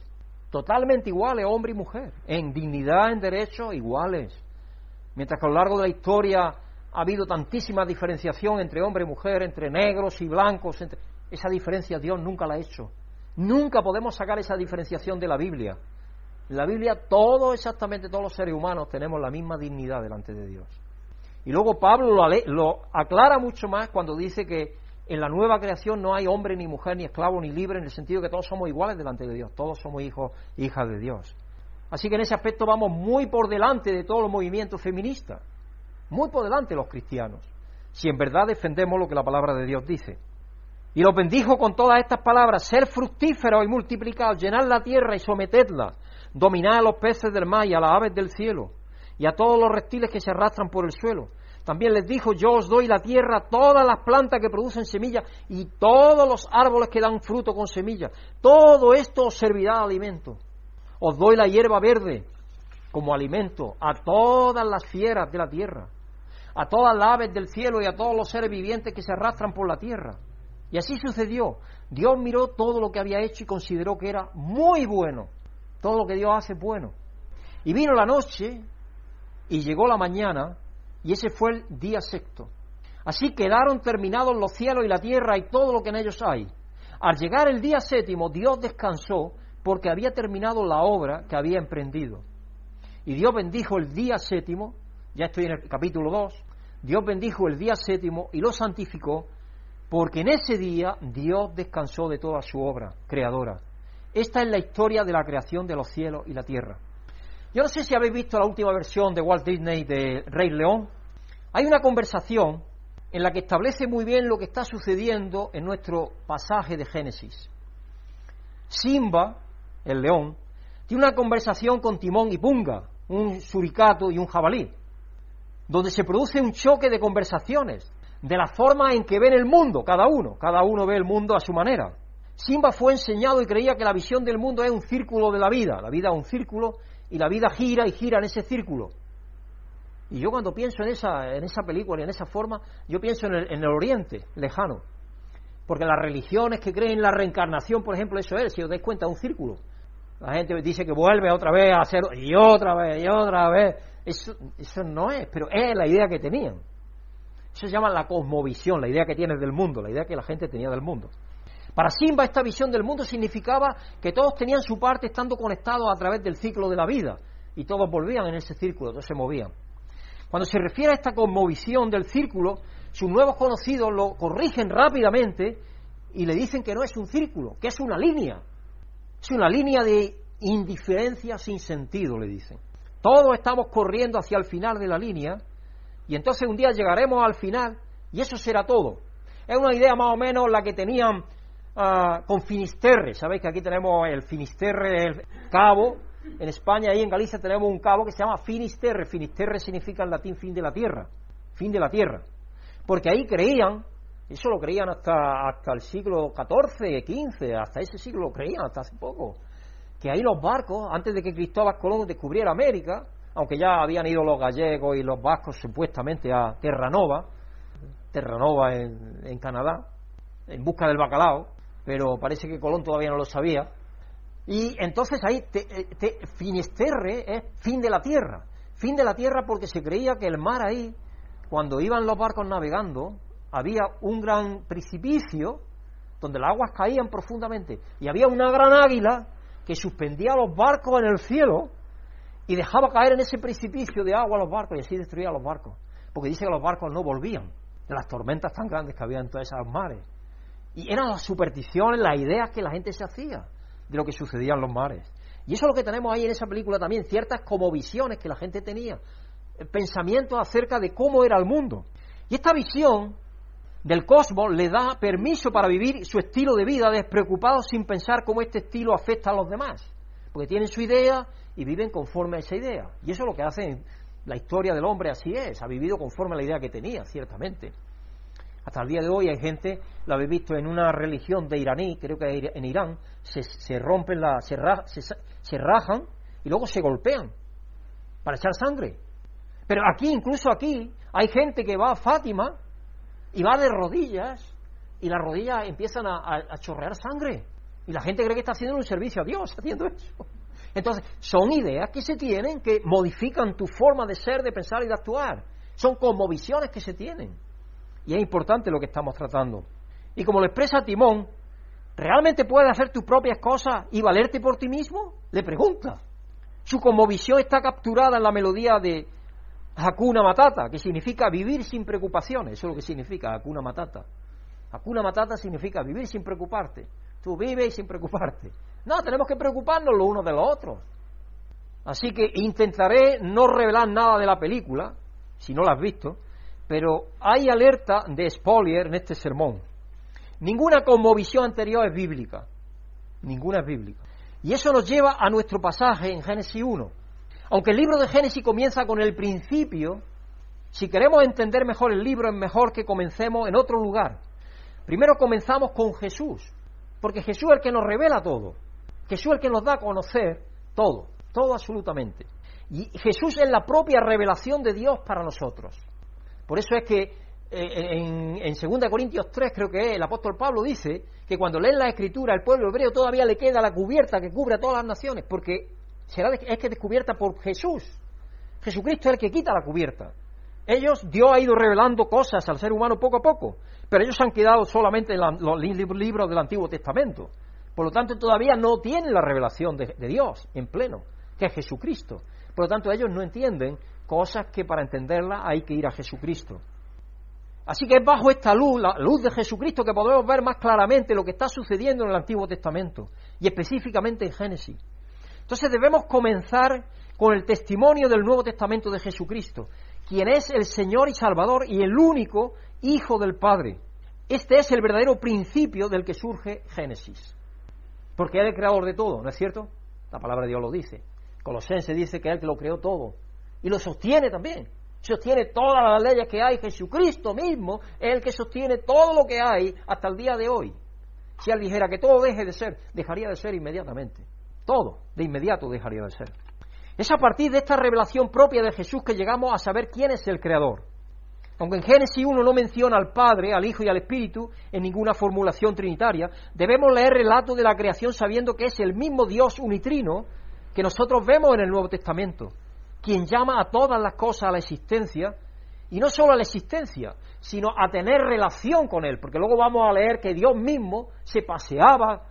totalmente iguales, hombre y mujer, en dignidad, en derechos, iguales. Mientras que a lo largo de la historia ha habido tantísima diferenciación entre hombre y mujer, entre negros y blancos, esa diferencia Dios nunca la ha hecho. Nunca podemos sacar esa diferenciación de la Biblia. En la Biblia todos, exactamente todos los seres humanos tenemos la misma dignidad delante de Dios. Y luego Pablo lo, lo, aclara mucho más cuando dice que en la nueva creación no hay hombre ni mujer, ni esclavo ni libre, en el sentido que todos somos iguales delante de Dios, todos somos hijos hijas de Dios. Así que en ese aspecto vamos muy por delante de todos los movimientos feministas, muy por delante de los cristianos, si en verdad defendemos lo que la palabra de Dios dice. Y los bendijo con todas estas palabras, ser fructíferos y multiplicados, llenar la tierra y sometedla, dominar a los peces del mar y a las aves del cielo, y a todos los reptiles que se arrastran por el suelo. También les dijo, yo os doy la tierra, todas las plantas que producen semillas y todos los árboles que dan fruto con semillas. Todo esto os servirá de alimento. Os doy la hierba verde como alimento a todas las fieras de la tierra, a todas las aves del cielo y a todos los seres vivientes que se arrastran por la tierra. Y así sucedió. Dios miró todo lo que había hecho y consideró que era muy bueno. Todo lo que Dios hace es bueno. Y vino la noche y llegó la mañana y ese fue el día sexto. Así quedaron terminados los cielos y la tierra y todo lo que en ellos hay. Al llegar el día séptimo, Dios descansó porque había terminado la obra que había emprendido. Y Dios bendijo el día séptimo, ya estoy en el capítulo 2, Dios bendijo el día séptimo y lo santificó porque en ese día Dios descansó de toda su obra creadora. Esta es la historia de la creación de los cielos y la tierra. Yo no sé si habéis visto la última versión de Walt Disney de Rey León. Hay una conversación en la que establece muy bien lo que está sucediendo en nuestro pasaje de Génesis. Simba, el león, tiene una conversación con Timón y Punga, un suricato y un jabalí, donde se produce un choque de conversaciones, de la forma en que ven el mundo, cada uno, cada uno ve el mundo a su manera. Simba fue enseñado y creía que la visión del mundo es un círculo de la vida. La vida es un círculo y la vida gira y gira en ese círculo. Y yo cuando pienso en esa, en esa película y en esa forma, yo pienso en el, en el Oriente lejano. Porque las religiones que creen en la reencarnación, por ejemplo, eso es, si os dais cuenta, un círculo. La gente dice que vuelve otra vez a hacer, y otra vez, y otra vez. Eso, eso no es, pero es la idea que tenían. Eso se llama la cosmovisión, la idea que tienes del mundo, la idea que la gente tenía del mundo. Para Simba esta visión del mundo significaba que todos tenían su parte estando conectados a través del ciclo de la vida y todos volvían en ese círculo, todos se movían. Cuando se refiere a esta conmovisión del círculo, sus nuevos conocidos lo corrigen rápidamente y le dicen que no es un círculo, que es una línea. Es una línea de indiferencia sin sentido, le dicen. Todos estamos corriendo hacia el final de la línea y entonces un día llegaremos al final y eso será todo. Es una idea más o menos la que tenían ah, con Finisterre. Sabéis que aquí tenemos el Finisterre, el cabo. En España y en Galicia tenemos un cabo que se llama Finisterre. Finisterre significa en latín fin de la tierra. Fin de la tierra. Porque ahí creían, eso lo creían hasta, hasta el siglo XIV, XV, hasta ese siglo lo creían, hasta hace poco que ahí los barcos, antes de que Cristóbal Colón descubriera América, aunque ya habían ido los gallegos y los vascos supuestamente a Terranova, Terranova en, en Canadá, en busca del bacalao, pero parece que Colón todavía no lo sabía. Y entonces ahí Finisterre es fin de la tierra, fin de la tierra porque se creía que el mar ahí, cuando iban los barcos navegando, había un gran precipicio donde las aguas caían profundamente y había una gran águila que suspendía los barcos en el cielo y dejaba caer en ese precipicio de agua los barcos y así destruía los barcos. Porque dice que los barcos no volvían de las tormentas tan grandes que había en todos esos mares. Y eran las supersticiones, las ideas que la gente se hacía de lo que sucedía en los mares. Y eso es lo que tenemos ahí en esa película también, ciertas como visiones que la gente tenía, pensamientos acerca de cómo era el mundo. Y esta visión del cosmos le da permiso para vivir su estilo de vida despreocupado sin pensar cómo este estilo afecta a los demás. Porque tienen su idea y viven conforme a esa idea. Y eso es lo que hace la historia del hombre, así es, ha vivido conforme a la idea que tenía, ciertamente. Hasta el día de hoy hay gente, lo habéis visto en una religión de iraní, creo que en Irán, se, rompen, la, se, se rajan y luego se golpean para echar sangre. Pero aquí, incluso aquí, hay gente que va a Fátima y va de rodillas y las rodillas empiezan a, chorrear sangre. Y la gente cree que está haciendo un servicio a Dios haciendo eso. Entonces, son ideas que se tienen que modifican tu forma de ser, de pensar y de actuar. Son como visiones que se tienen. Y es importante lo que estamos tratando. Y como lo expresa Timón, ¿realmente puedes hacer tus propias cosas y valerte por ti mismo? Le pregunta. Su visión está capturada en la melodía de Hakuna Matata, que significa vivir sin preocupaciones. Eso es lo que significa Hakuna Matata. Hakuna Matata significa vivir sin preocuparte. Tú vives sin preocuparte. No, tenemos que preocuparnos los unos de los otros. Así que intentaré no revelar nada de la película, si no la has visto, pero hay alerta de spoiler en este sermón. Ninguna conmovisión anterior es bíblica. Ninguna es bíblica. Y eso nos lleva a nuestro pasaje en Génesis 1. Aunque el libro de Génesis comienza con el principio, si queremos entender mejor el libro es mejor que comencemos en otro lugar. Primero comenzamos con Jesús, porque Jesús es el que nos revela todo. Jesús es el que nos da a conocer todo, todo absolutamente. Y Jesús es la propia revelación de Dios para nosotros. Por eso es que eh, en, en 2 Corintios 3 creo que el apóstol Pablo dice que cuando leen la escritura al pueblo hebreo todavía le queda la cubierta que cubre a todas las naciones, porque será es que descubierta por Jesús. Jesucristo es el que quita la cubierta. Ellos, Dios ha ido revelando cosas al ser humano poco a poco, pero ellos han quedado solamente en los libros del Antiguo Testamento. Por lo tanto, todavía no tienen la revelación de, Dios en pleno, que es Jesucristo. Por lo tanto, ellos no entienden cosas que para entenderlas hay que ir a Jesucristo. Así que es bajo esta luz, la luz de Jesucristo, que podemos ver más claramente lo que está sucediendo en el Antiguo Testamento, y específicamente en Génesis. Entonces debemos comenzar con el testimonio del Nuevo Testamento de Jesucristo, quien es el Señor y Salvador y el único Hijo del Padre. Este es el verdadero principio del que surge Génesis. Porque Él es el creador de todo, ¿no es cierto? La palabra de Dios lo dice. Colosense dice que Él lo creó todo. Y lo sostiene también. Sostiene todas las leyes que hay. Jesucristo mismo es el que sostiene todo lo que hay hasta el día de hoy. Si Él dijera que todo deje de ser, dejaría de ser inmediatamente. Todo de inmediato dejaría de ser. Es a partir de esta revelación propia de Jesús que llegamos a saber quién es el Creador. Aunque en Génesis 1 no menciona al Padre, al Hijo y al Espíritu en ninguna formulación trinitaria, debemos leer el relato de la creación sabiendo que es el mismo Dios unitrino que nosotros vemos en el Nuevo Testamento, quien llama a todas las cosas a la existencia, y no solo a la existencia, sino a tener relación con Él, porque luego vamos a leer que Dios mismo se paseaba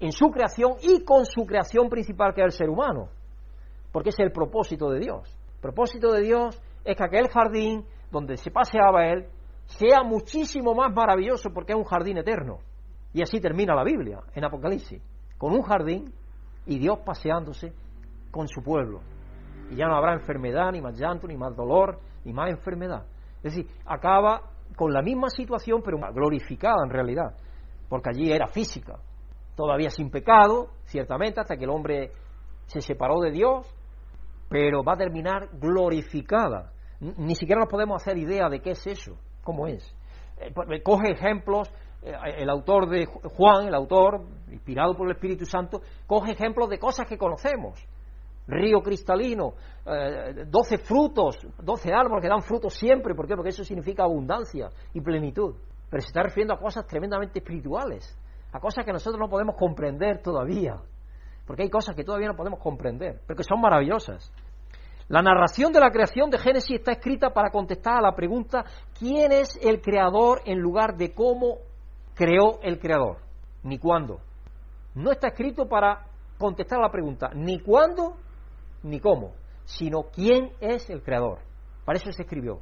en su creación y con su creación principal que es el ser humano, porque es el propósito de Dios. El propósito de Dios es que aquel jardín donde se paseaba él sea muchísimo más maravilloso porque es un jardín eterno. Y así termina la Biblia en Apocalipsis, con un jardín y Dios paseándose con su pueblo. Y ya no habrá enfermedad, ni más llanto, ni más dolor, ni más enfermedad. Es decir, acaba con la misma situación, pero glorificada en realidad, porque allí era física, todavía sin pecado, ciertamente, hasta que el hombre se separó de Dios, pero va a terminar glorificada. Ni siquiera nos podemos hacer idea de qué es eso, cómo es. Eh, pues, coge ejemplos, eh, el autor de Juan, el autor, inspirado por el Espíritu Santo, coge ejemplos de cosas que conocemos. Río cristalino, eh, doce frutos, doce árboles que dan frutos siempre. ¿Por qué? Porque eso significa abundancia y plenitud. Pero se está refiriendo a cosas tremendamente espirituales, a cosas que nosotros no podemos comprender todavía. Porque hay cosas que todavía no podemos comprender, pero que son maravillosas. La narración de la creación de Génesis está escrita para contestar a la pregunta ¿quién es el creador en lugar de cómo creó el creador? Ni cuándo. No está escrito para contestar a la pregunta ni cuándo ni cómo, sino quién es el creador. Para eso se escribió.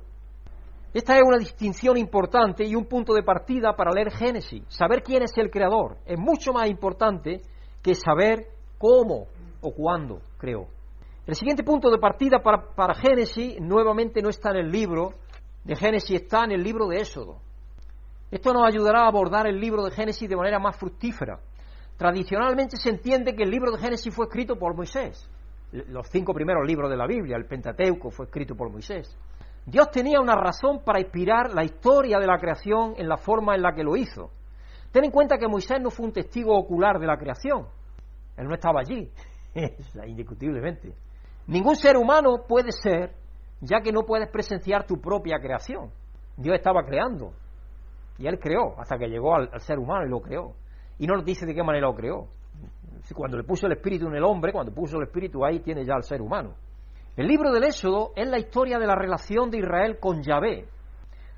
Esta es una distinción importante y un punto de partida para leer Génesis. Saber quién es el creador es mucho más importante que saber cómo o cuándo creó. El siguiente punto de partida para, Génesis nuevamente no está en el libro de Génesis, está en el libro de Éxodo. Esto nos ayudará a abordar el libro de Génesis de manera más fructífera. Tradicionalmente se entiende que el libro de Génesis fue escrito por Moisés. Los cinco primeros libros de la Biblia, el Pentateuco, fue escrito por Moisés. Dios tenía una razón para inspirar la historia de la creación en la forma en la que lo hizo. Ten en cuenta que Moisés no fue un testigo ocular de la creación. Él no estaba allí, *laughs* indiscutiblemente. Ningún ser humano puede ser, ya que no puedes presenciar tu propia creación. Dios estaba creando. Y Él creó, hasta que llegó al, ser humano y lo creó. Y no nos dice de qué manera lo creó. Cuando le puso el espíritu en el hombre, cuando puso el espíritu ahí, tiene ya al ser humano. El libro del Éxodo es la historia de la relación de Israel con Yahvé.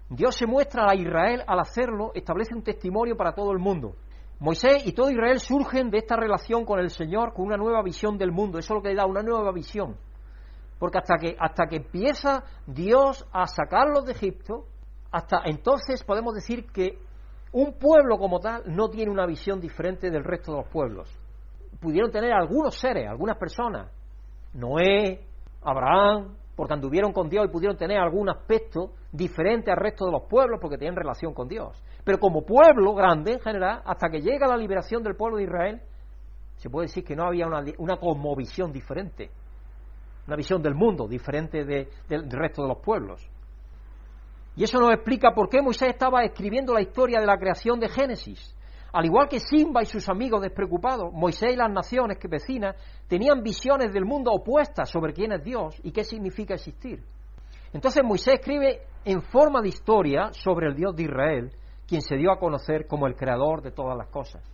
Dios se muestra a Israel al hacerlo, establece un testimonio para todo el mundo. Moisés y todo Israel surgen de esta relación con el Señor con una nueva visión del mundo. Eso es lo que le da una nueva visión. Porque hasta que, hasta que empieza Dios a sacarlos de Egipto, hasta entonces podemos decir que un pueblo como tal no tiene una visión diferente del resto de los pueblos. Pudieron tener algunos seres, algunas personas, Noé, Abraham, porque anduvieron con Dios y pudieron tener algún aspecto diferente al resto de los pueblos porque tenían relación con Dios. Pero como pueblo grande en general, hasta que llega la liberación del pueblo de Israel, se puede decir que no había una, una cosmovisión diferente, una visión del mundo diferente del resto de los pueblos. Y eso nos explica por qué Moisés estaba escribiendo la historia de la creación de Génesis. Al igual que Simba y sus amigos despreocupados, Moisés y las naciones que vecinas tenían visiones del mundo opuestas sobre quién es Dios y qué significa existir. Entonces Moisés escribe en forma de historia sobre el Dios de Israel, quien se dio a conocer como el creador de todas las cosas.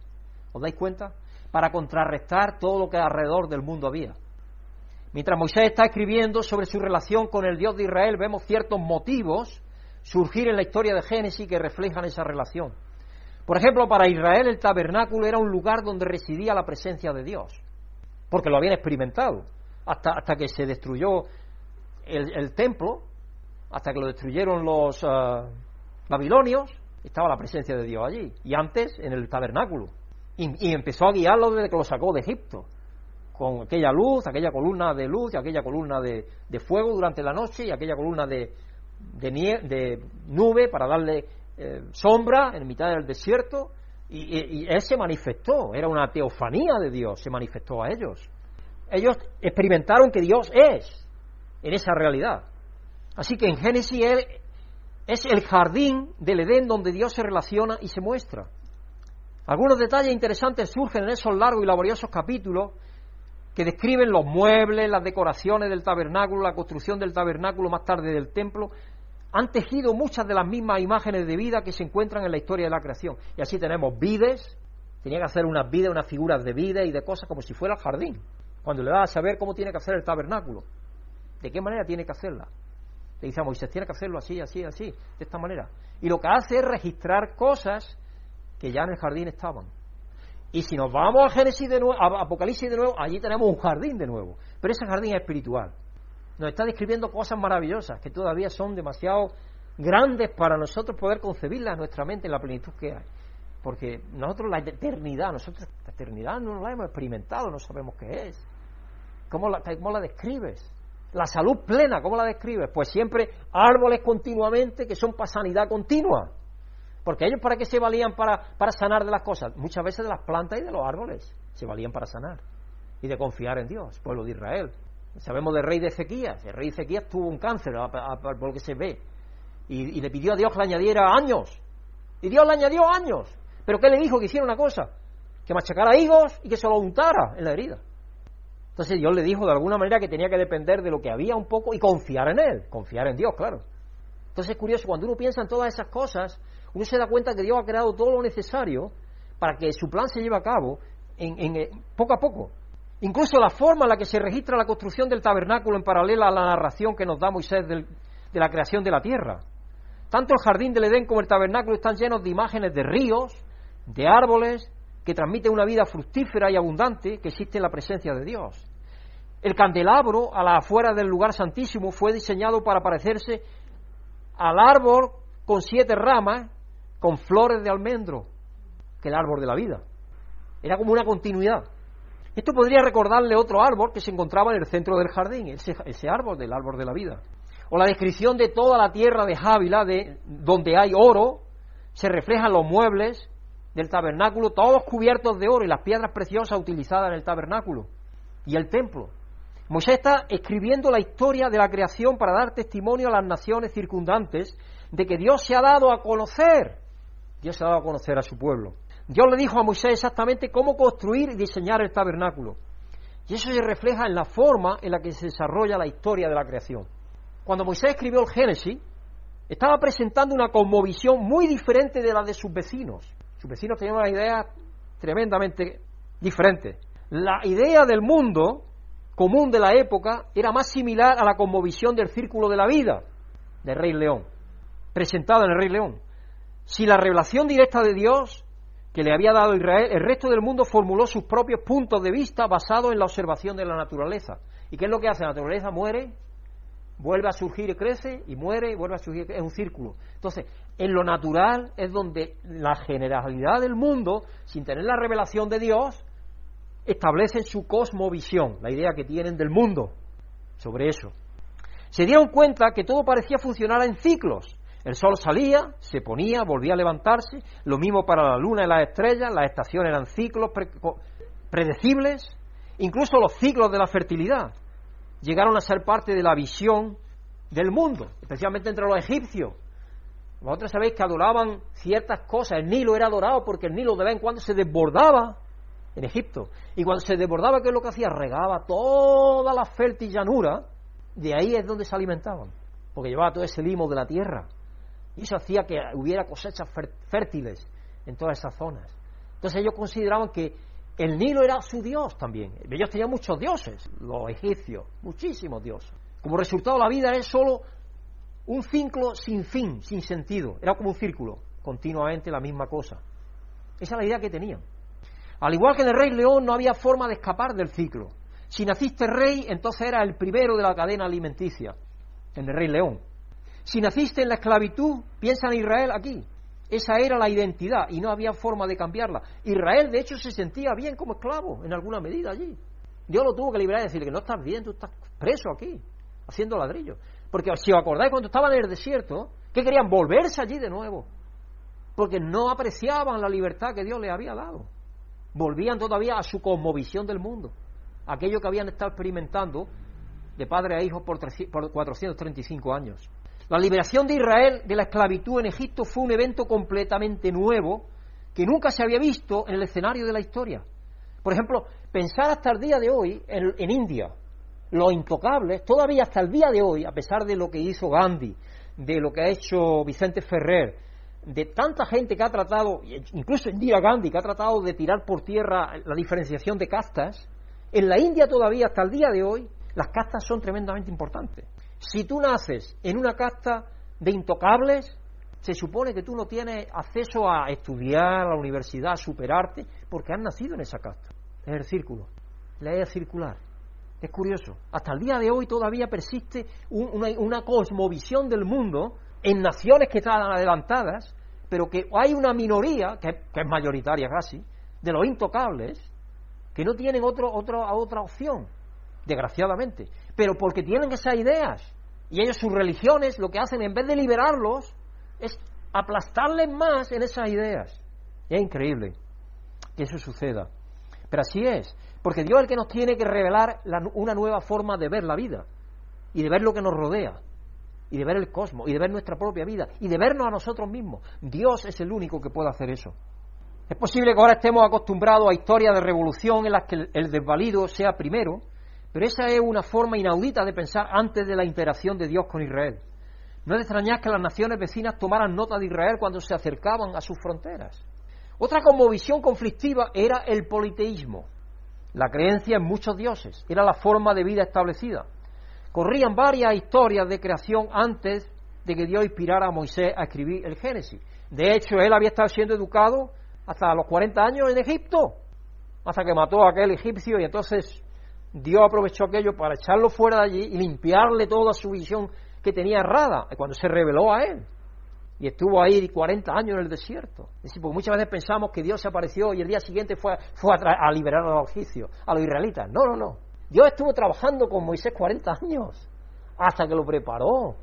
¿Os dais cuenta? Para contrarrestar todo lo que alrededor del mundo había. Mientras Moisés está escribiendo sobre su relación con el Dios de Israel, vemos ciertos motivos surgir en la historia de Génesis que reflejan esa relación. Por ejemplo, para Israel el tabernáculo era un lugar donde residía la presencia de Dios, porque lo habían experimentado, hasta, hasta que se destruyó el, templo, hasta que lo destruyeron los ah, babilonios, estaba la presencia de Dios allí, y antes en el tabernáculo. Y, empezó a guiarlo desde que lo sacó de Egipto, con aquella luz, aquella columna de luz y aquella columna de, fuego durante la noche y aquella columna de, de nube para darle eh, sombra en mitad del desierto y, Él se manifestó, era una teofanía de Dios, se manifestó a ellos. Ellos experimentaron que Dios es en esa realidad. Así que en Génesis es el jardín del Edén donde Dios se relaciona y se muestra. Algunos detalles interesantes surgen en esos largos y laboriosos capítulos que describen los muebles, las decoraciones del tabernáculo, la construcción del tabernáculo más tarde del templo, han tejido muchas de las mismas imágenes de vida que se encuentran en la historia de la creación. Y así tenemos vides, tenía que hacer unas vides, unas figuras de vida y de cosas como si fuera el jardín. Cuando le da a saber cómo tiene que hacer el tabernáculo, de qué manera tiene que hacerla. Le dice a Moisés, tiene que hacerlo así, así, así, de esta manera. Y lo que hace es registrar cosas que ya en el jardín estaban. Y si nos vamos a Génesis de nuevo, a Apocalipsis de nuevo, allí tenemos un jardín de nuevo. Pero ese jardín es espiritual nos está describiendo cosas maravillosas que todavía son demasiado grandes para nosotros poder concebirlas en nuestra mente en la plenitud que hay. Porque nosotros la eternidad, nosotros la eternidad no la hemos experimentado, no sabemos qué es. ¿Cómo la, cómo la describes? La salud plena, ¿cómo la describes? Pues siempre árboles continuamente que son para sanidad continua. Porque ellos para qué se valían para, para sanar de las cosas? Muchas veces de las plantas y de los árboles se valían para sanar. Y de confiar en Dios, pueblo de Israel. Sabemos del rey de Ezequías. El rey de tuvo un cáncer, por lo que se ve. Y, le pidió a Dios que le añadiera años. Y Dios le añadió años. Pero ¿qué le dijo? Que hiciera una cosa. Que machacara higos y que se lo untara en la herida. Entonces Dios le dijo de alguna manera que tenía que depender de lo que había un poco y confiar en Él. Confiar en Dios, claro. Entonces es curioso, cuando uno piensa en todas esas cosas, uno se da cuenta que Dios ha creado todo lo necesario para que su plan se lleve a cabo en, eh, poco a poco. Incluso la forma en la que se registra la construcción del tabernáculo en paralela a la narración que nos da Moisés de la creación de la tierra. Tanto el jardín del Edén como el tabernáculo están llenos de imágenes de ríos, de árboles, que transmiten una vida fructífera y abundante que existe en la presencia de Dios. El candelabro a la afuera del lugar santísimo fue diseñado para parecerse al árbol con siete ramas con flores de almendro, que el árbol de la vida. Era como una continuidad. Esto podría recordarle otro árbol que se encontraba en el centro del jardín, ese, árbol del árbol de la vida. O la descripción de toda la tierra de Jávila, de, donde hay oro, se reflejan los muebles del tabernáculo, todos cubiertos de oro y las piedras preciosas utilizadas en el tabernáculo y el templo. Moisés está escribiendo la historia de la creación para dar testimonio a las naciones circundantes de que Dios se ha dado a conocer Dios se ha dado a conocer a su pueblo. Dios le dijo a Moisés exactamente cómo construir y diseñar el tabernáculo. Y eso se refleja en la forma en la que se desarrolla la historia de la creación. Cuando Moisés escribió el Génesis, estaba presentando una cosmovisión muy diferente de la de sus vecinos. Sus vecinos tenían una idea tremendamente diferente. La idea del mundo común de la época era más similar a la cosmovisión del círculo de la vida del Rey León, presentada en el Rey León. Si la revelación directa de Dios que le había dado Israel, el resto del mundo formuló sus propios puntos de vista basados en la observación de la naturaleza. ¿Y qué es lo que hace? La naturaleza muere, vuelve a surgir y crece, y muere y vuelve a surgir. Es un círculo. Entonces, en lo natural es donde la generalidad del mundo, sin tener la revelación de Dios, establecen su cosmovisión, la idea que tienen del mundo sobre eso. Se dieron cuenta que todo parecía funcionar en ciclos, el sol salía, se ponía, volvía a levantarse, lo mismo para la luna y las estrellas, las estaciones eran ciclos predecibles, incluso los ciclos de la fertilidad llegaron a ser parte de la visión del mundo, especialmente entre los egipcios. Vosotros sabéis que adoraban ciertas cosas, el Nilo era adorado porque el Nilo de vez en cuando se desbordaba en Egipto, y cuando se desbordaba, ¿qué es lo que hacía? Regaba toda la fértil llanura, de ahí es donde se alimentaban, porque llevaba todo ese limo de la tierra. Y eso hacía que hubiera cosechas fértiles en todas esas zonas. Entonces ellos consideraban que el Nilo era su dios también. Ellos tenían muchos dioses, los egipcios, muchísimos dioses. Como resultado la vida es solo un ciclo sin fin, sin sentido. Era como un círculo, continuamente la misma cosa. Esa es la idea que tenían. Al igual que en el rey león no había forma de escapar del ciclo. Si naciste rey, entonces era el primero de la cadena alimenticia, en el rey león. Si naciste en la esclavitud, piensa en Israel aquí. Esa era la identidad y no había forma de cambiarla. Israel, de hecho, se sentía bien como esclavo en alguna medida allí. Dios lo tuvo que liberar y decirle que no estás bien, tú estás preso aquí, haciendo ladrillo. Porque si os acordáis cuando estaban en el desierto, que querían volverse allí de nuevo. Porque no apreciaban la libertad que Dios les había dado. Volvían todavía a su cosmovisión del mundo. Aquello que habían estado experimentando de padre a hijo por 435 años. La liberación de Israel de la esclavitud en Egipto fue un evento completamente nuevo que nunca se había visto en el escenario de la historia. Por ejemplo, pensar hasta el día de hoy en, India, los intocables, todavía hasta el día de hoy, a pesar de lo que hizo Gandhi, de lo que ha hecho Vicente Ferrer, de tanta gente que ha tratado, incluso Indira Gandhi, que ha tratado de tirar por tierra la diferenciación de castas, en la India todavía hasta el día de hoy las castas son tremendamente importantes. Si tú naces en una casta de intocables, se supone que tú no tienes acceso a estudiar, a la universidad, a superarte, porque has nacido en esa casta. Es el círculo, la idea circular. Es curioso. Hasta el día de hoy todavía persiste una, una, cosmovisión del mundo en naciones que están adelantadas, pero que hay una minoría, que, es mayoritaria casi, de los intocables, que no tienen otro, otra opción, desgraciadamente, pero porque tienen esas ideas. Y ellos, sus religiones, lo que hacen en vez de liberarlos, es aplastarles más en esas ideas. Y es increíble que eso suceda. Pero así es, porque Dios es el que nos tiene que revelar una nueva forma de ver la vida y de ver lo que nos rodea y de ver el cosmos y de ver nuestra propia vida y de vernos a nosotros mismos. Dios es el único que puede hacer eso. Es posible que ahora estemos acostumbrados a historias de revolución en las que el desvalido sea primero, pero esa es una forma inaudita de pensar antes de la interacción de Dios con Israel. No es extrañar que las naciones vecinas tomaran nota de Israel cuando se acercaban a sus fronteras. Otra visión conflictiva era el politeísmo, la creencia en muchos dioses, era la forma de vida establecida. Corrían varias historias de creación antes de que Dios inspirara a Moisés a escribir el Génesis. De hecho, él había estado siendo educado hasta los 40 años en Egipto, hasta que mató a aquel egipcio y entonces Dios aprovechó aquello para echarlo fuera de allí y limpiarle toda su visión que tenía errada cuando se reveló a él. Y estuvo ahí 40 años en el desierto. Es decir, porque muchas veces pensamos que Dios se apareció y el día siguiente fue, a, a liberar a los egipcios, a los israelitas. No, no, no. Dios estuvo trabajando con Moisés 40 años hasta que lo preparó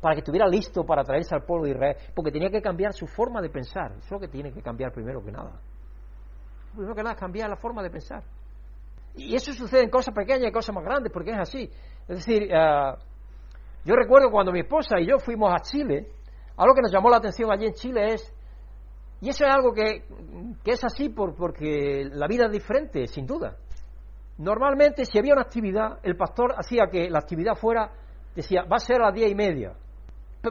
para que estuviera listo para traerse al pueblo de Israel, porque tenía que cambiar su forma de pensar. Eso es lo que tiene que cambiar primero que nada. Primero que nada cambiar la forma de pensar. Y eso sucede en cosas pequeñas y cosas más grandes, porque es así. Es decir, eh, yo recuerdo cuando mi esposa y yo fuimos a Chile, algo que nos llamó la atención allí en Chile es, y eso es algo que, es así por, porque la vida es diferente, sin duda. Normalmente, si había una actividad, el pastor hacía que la actividad fuera, decía, va a ser a las diez y media,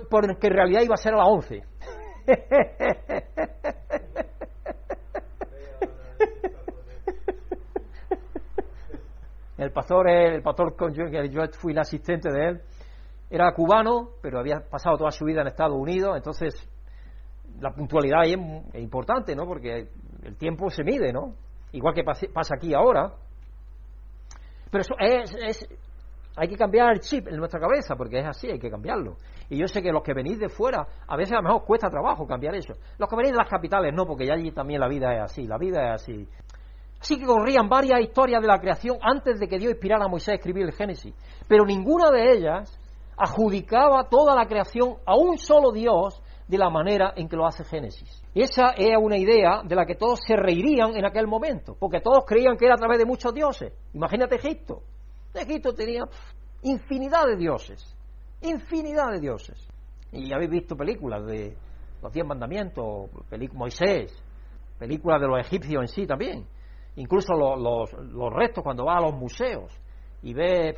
porque en realidad iba a ser a las once. *laughs* El pastor, el pastor con yo, yo fui el asistente de él, era cubano, pero había pasado toda su vida en Estados Unidos, entonces la puntualidad ahí es, importante, ¿no? Porque el tiempo se mide, ¿no? Igual que pasa aquí ahora. Pero eso es, hay que cambiar el chip en nuestra cabeza, porque es así, hay que cambiarlo. Y yo sé que los que venís de fuera, a veces a lo mejor cuesta trabajo cambiar eso. Los que venís de las capitales no, porque ya allí también la vida es así, la vida es así. Sí que corrían varias historias de la creación antes de que Dios inspirara a Moisés a escribir el Génesis, pero ninguna de ellas adjudicaba toda la creación a un solo Dios de la manera en que lo hace Génesis. Esa era una idea de la que todos se reirían en aquel momento, porque todos creían que era a través de muchos dioses. Imagínate Egipto. Egipto tenía infinidad de dioses, infinidad de dioses. Y habéis visto películas de los diez mandamientos, Moisés, películas de los egipcios en sí también. Incluso los, los, restos, cuando va a los museos y ve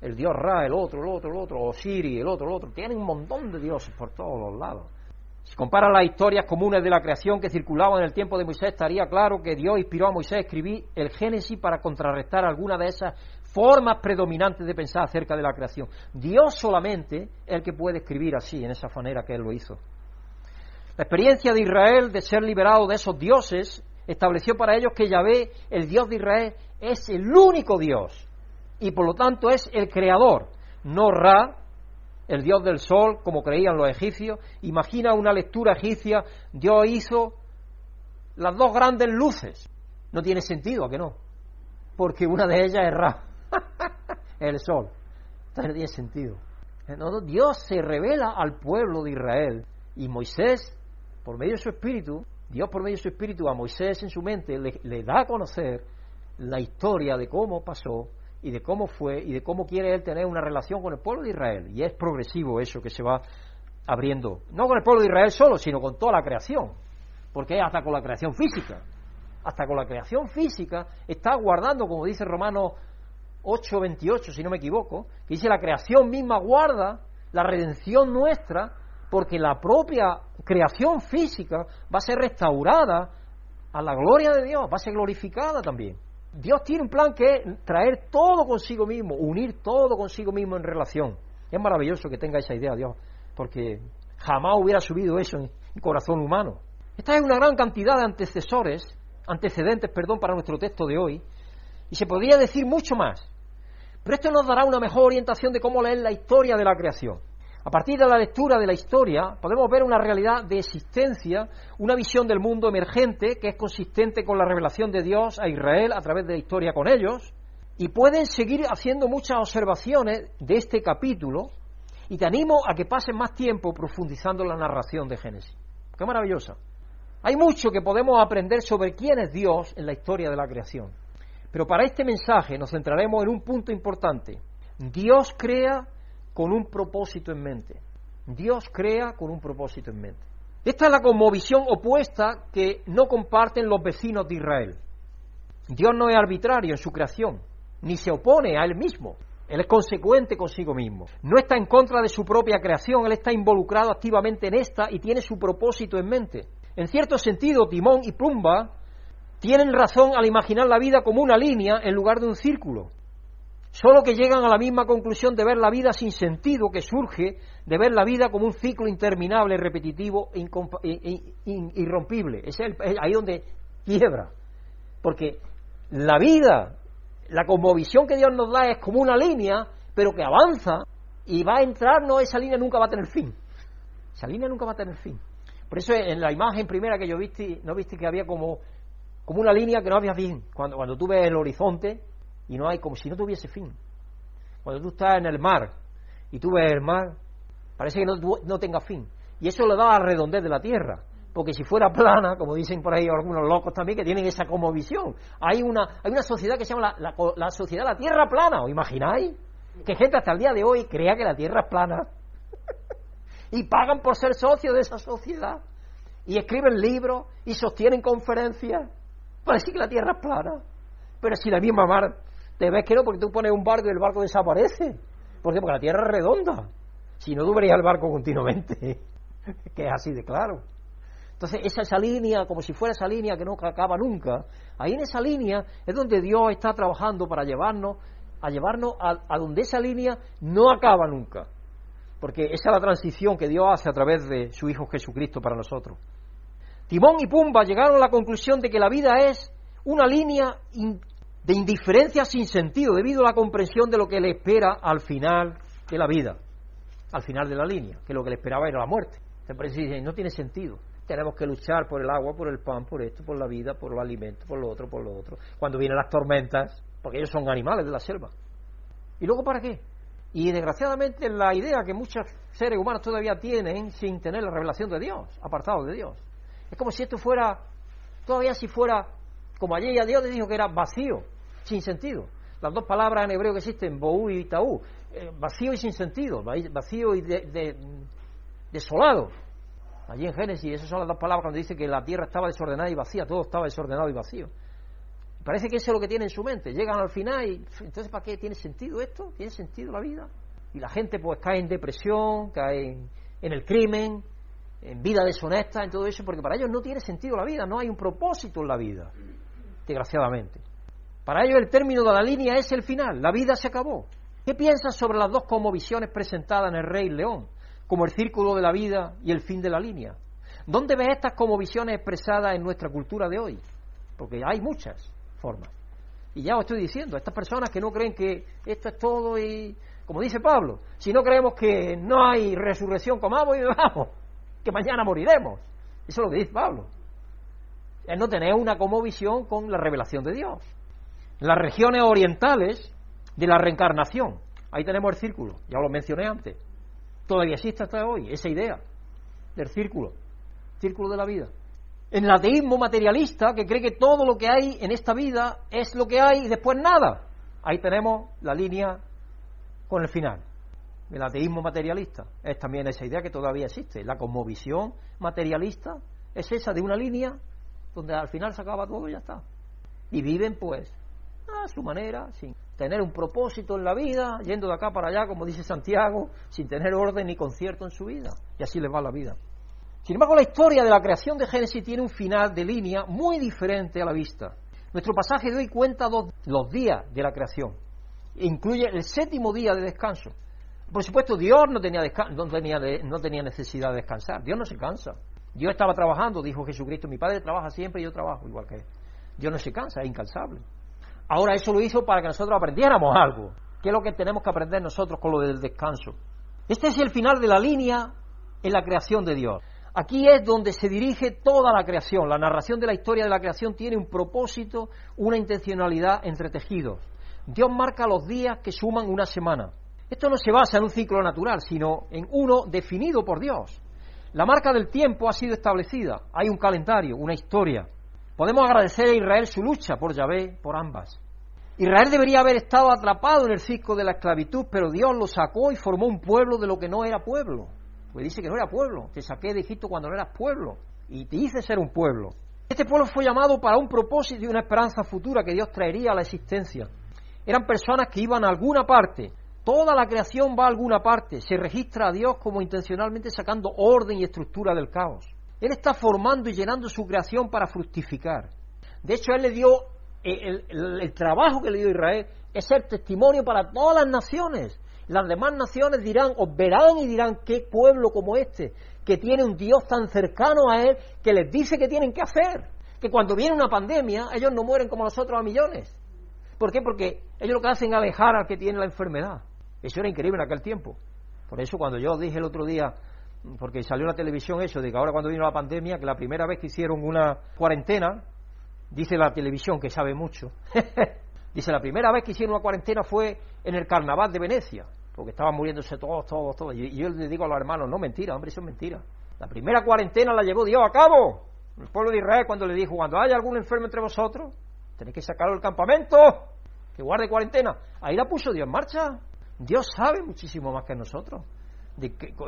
el dios Ra, el otro, el otro, el otro, Osiris, el otro, el otro, tienen un montón de dioses por todos los lados. Si compara las historias comunes de la creación que circulaban en el tiempo de Moisés, estaría claro que Dios inspiró a Moisés a escribir el Génesis para contrarrestar alguna de esas formas predominantes de pensar acerca de la creación. Dios solamente es el que puede escribir así, en esa manera que Él lo hizo. La experiencia de Israel de ser liberado de esos dioses estableció para ellos que Yahvé, el Dios de Israel, es el único Dios y por lo tanto es el creador, no Ra, el Dios del sol, como creían los egipcios. Imagina una lectura egipcia, Dios hizo las dos grandes luces. No tiene sentido, ¿a que no? Porque una de ellas es Ra, *laughs* el sol. Entonces no tiene sentido. Dios se revela al pueblo de Israel y Moisés, por medio de su espíritu, Dios por medio de su espíritu a Moisés en su mente le, da a conocer la historia de cómo pasó y de cómo fue y de cómo quiere él tener una relación con el pueblo de Israel. Y es progresivo eso que se va abriendo, no con el pueblo de Israel solo, sino con toda la creación, porque hasta con la creación física, hasta con la creación física está guardando, como dice Romanos 8:28, si no me equivoco, que dice la creación misma guarda la redención nuestra porque la propia creación física va a ser restaurada a la gloria de Dios, va a ser glorificada también. Dios tiene un plan que es traer todo consigo mismo, unir todo consigo mismo en relación. Es maravilloso que tenga esa idea Dios, porque jamás hubiera subido eso en el corazón humano. Esta es una gran cantidad de antecesores, antecedentes, perdón, para nuestro texto de hoy, y se podría decir mucho más. Pero esto nos dará una mejor orientación de cómo leer la historia de la creación. A partir de la lectura de la historia podemos ver una realidad de existencia, una visión del mundo emergente que es consistente con la revelación de Dios a Israel a través de la historia con ellos, y pueden seguir haciendo muchas observaciones de este capítulo, y te animo a que pases más tiempo profundizando en la narración de Génesis. Qué maravillosa. Hay mucho que podemos aprender sobre quién es Dios en la historia de la creación. Pero para este mensaje nos centraremos en un punto importante. Dios crea con un propósito en mente. Dios crea con un propósito en mente. Esta es la conmovisión opuesta que no comparten los vecinos de Israel. Dios no es arbitrario en su creación, ni se opone a Él mismo. Él es consecuente consigo mismo. No está en contra de su propia creación, Él está involucrado activamente en esta y tiene su propósito en mente. En cierto sentido, Timón y Pumba tienen razón al imaginar la vida como una línea en lugar de un círculo. Solo que llegan a la misma conclusión de ver la vida sin sentido que surge de ver la vida como un ciclo interminable, repetitivo e, irrompible. Es, ahí donde quiebra. Porque la vida, la conmovisión que Dios nos da es como una línea, pero que avanza y va a entrar, no, esa línea nunca va a tener fin. Esa línea nunca va a tener fin. Por eso en la imagen primera que yo viste, no viste que había como, como una línea que no había fin. Cuando, cuando tú ves el horizonte, y no hay como si no tuviese fin. Cuando tú estás en el mar y tú ves el mar, parece que no, no tenga fin. Y eso le da la redondez de la tierra. Porque si fuera plana, como dicen por ahí algunos locos también, que tienen esa como visión. Hay una, hay una sociedad que se llama la, la, sociedad la tierra plana, ¿os imagináis? Que gente hasta el día de hoy crea que la tierra es plana. *laughs* y pagan por ser socios de esa sociedad. Y escriben libros y sostienen conferencias. Parece que la tierra es plana. Pero si la misma mar te ves que no, porque tú pones un barco y el barco desaparece. ¿Por qué? Porque la Tierra es redonda. Si no, verías el barco continuamente. *laughs* que es así de claro. Entonces, esa, esa línea, como si fuera esa línea que no acaba nunca, ahí en esa línea es donde Dios está trabajando para llevarnos, a llevarnos a, a donde esa línea no acaba nunca. Porque esa es la transición que Dios hace a través de su Hijo Jesucristo para nosotros. Timón y Pumba llegaron a la conclusión de que la vida es una línea de indiferencia sin sentido debido a la comprensión de lo que le espera al final de la vida, al final de la línea, que lo que le esperaba era la muerte. Siempre dice, no tiene sentido. Tenemos que luchar por el agua, por el pan, por esto, por la vida, por los alimentos, por lo otro, por lo otro. Cuando vienen las tormentas, porque ellos son animales de la selva. ¿Y luego para qué? Y desgraciadamente la idea que muchos seres humanos todavía tienen sin tener la revelación de Dios, apartados de Dios. Es como si esto fuera, todavía si fuera, como allí ya Dios le dijo que era vacío, sin sentido. Las dos palabras en hebreo que existen, boú y taú, eh, vacío y sin sentido, vacío y desolado. Allí en Génesis, esas son las dos palabras cuando dice que la tierra estaba desordenada y vacía, todo estaba desordenado y vacío. Parece que eso es lo que tiene en su mente. Llegan al final y entonces ¿para qué tiene sentido esto? ¿Tiene sentido la vida? Y la gente pues cae en depresión, cae en el crimen, en vida deshonesta, en todo eso, porque para ellos no tiene sentido la vida, no hay un propósito en la vida, desgraciadamente. Para ellos el término de la línea es el final, la vida se acabó. ¿Qué piensas sobre las dos como visiones presentadas en el Rey León, como el círculo de la vida y el fin de la línea? ¿Dónde ves estas como visiones expresadas en nuestra cultura de hoy? Porque hay muchas formas. Y ya os estoy diciendo, estas personas que no creen que esto es todo y, como dice Pablo, si no creemos que no hay resurrección, comamos y bebamos, que mañana moriremos. Eso es lo que dice Pablo. Es no tener una como visión con la revelación de Dios las regiones orientales de la reencarnación. Ahí tenemos el círculo, ya lo mencioné antes. Todavía existe hasta hoy esa idea del círculo, círculo de la vida. En el ateísmo materialista, que cree que todo lo que hay en esta vida es lo que hay y después nada. Ahí tenemos la línea con el final. El ateísmo materialista es también esa idea que todavía existe. La cosmovisión materialista es esa de una línea donde al final se acaba todo y ya está. Y viven pues a su manera, sin tener un propósito en la vida, yendo de acá para allá, como dice Santiago, sin tener orden ni concierto en su vida. Y así les va la vida. Sin embargo, la historia de la creación de Génesis tiene un final de línea muy diferente a la vista. Nuestro pasaje de hoy cuenta los días de la creación. Incluye el séptimo día de descanso. Por supuesto, Dios no tenía, no, tenía no tenía necesidad de descansar. Dios no se cansa. Dios estaba trabajando, dijo Jesucristo. Mi Padre trabaja siempre y yo trabajo igual que Él. Dios no se cansa, es incansable. Ahora eso lo hizo para que nosotros aprendiéramos algo. ¿Qué es lo que tenemos que aprender nosotros con lo del descanso? Este es el final de la línea en la creación de Dios. Aquí es donde se dirige toda la creación. La narración de la historia de la creación tiene un propósito, una intencionalidad entretejidos. Dios marca los días que suman una semana. Esto no se basa en un ciclo natural, sino en uno definido por Dios. La marca del tiempo ha sido establecida. Hay un calendario, una historia. Podemos agradecer a Israel su lucha por Yahvé, por ambas. Israel debería haber estado atrapado en el cisco de la esclavitud, pero Dios lo sacó y formó un pueblo de lo que no era pueblo. Pues dice que no era pueblo. Te saqué de Egipto cuando no eras pueblo. Y te hice ser un pueblo. Este pueblo fue llamado para un propósito y una esperanza futura que Dios traería a la existencia. Eran personas que iban a alguna parte. Toda la creación va a alguna parte. Se registra a Dios como intencionalmente sacando orden y estructura del caos. Él está formando y llenando su creación para fructificar. De hecho, Él le dio el, trabajo que le dio Israel es ser testimonio para todas las naciones. Las demás naciones dirán, os verán y dirán, qué pueblo como este, que tiene un Dios tan cercano a él, que les dice que tienen que hacer. Que cuando viene una pandemia, ellos no mueren como nosotros a millones. ¿Por qué? Porque ellos lo que hacen es alejar al que tiene la enfermedad. Eso era increíble en aquel tiempo. Por eso cuando yo dije el otro día, porque salió en la televisión eso, de que ahora cuando vino la pandemia, que la primera vez que hicieron una cuarentena, dice la televisión que sabe mucho, *laughs* dice la primera vez que hicieron una cuarentena fue en el carnaval de Venecia, porque estaban muriéndose todos, todos, todos. Y, yo le digo a los hermanos, no mentira, hombre, eso es mentira. La primera cuarentena la llevó Dios a cabo. El pueblo de Israel cuando le dijo, cuando haya algún enfermo entre vosotros, tenéis que sacarlo del campamento, que guarde cuarentena. Ahí la puso Dios en marcha. Dios sabe muchísimo más que nosotros.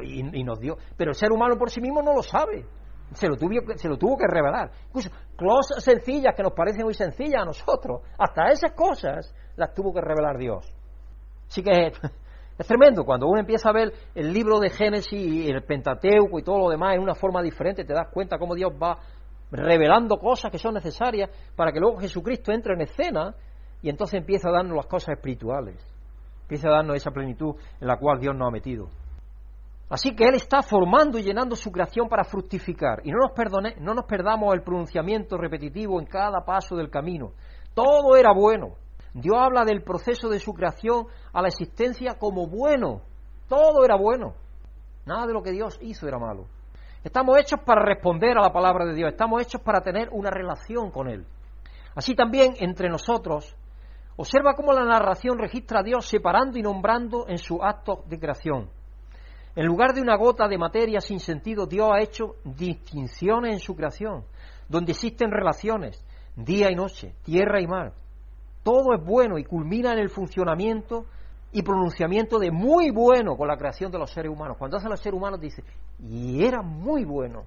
Y, nos dio. Pero el ser humano por sí mismo no lo sabe. Se lo, tuvo, se lo tuvo que revelar. Incluso cosas sencillas que nos parecen muy sencillas a nosotros, hasta esas cosas las tuvo que revelar Dios. Así que *laughs* es tremendo. Cuando uno empieza a ver el libro de Génesis y el Pentateuco y todo lo demás en una forma diferente, te das cuenta cómo Dios va revelando cosas que son necesarias para que luego Jesucristo entre en escena y entonces empieza a darnos las cosas espirituales. Empieza a darnos esa plenitud en la cual Dios nos ha metido. Así que Él está formando y llenando su creación para fructificar. Y no nos, no nos perdamos el pronunciamiento repetitivo en cada paso del camino. Todo era bueno. Dios habla del proceso de su creación a la existencia como bueno. Todo era bueno. Nada de lo que Dios hizo era malo. Estamos hechos para responder a la palabra de Dios. Estamos hechos para tener una relación con Él. Así también entre nosotros, observa cómo la narración registra a Dios separando y nombrando en su acto de creación. En lugar de una gota de materia sin sentido, Dios ha hecho distinciones en su creación, donde existen relaciones, día y noche, tierra y mar. Todo es bueno y culmina en el funcionamiento y pronunciamiento de muy bueno con la creación de los seres humanos. Cuando hace los seres humanos dice, y era muy bueno.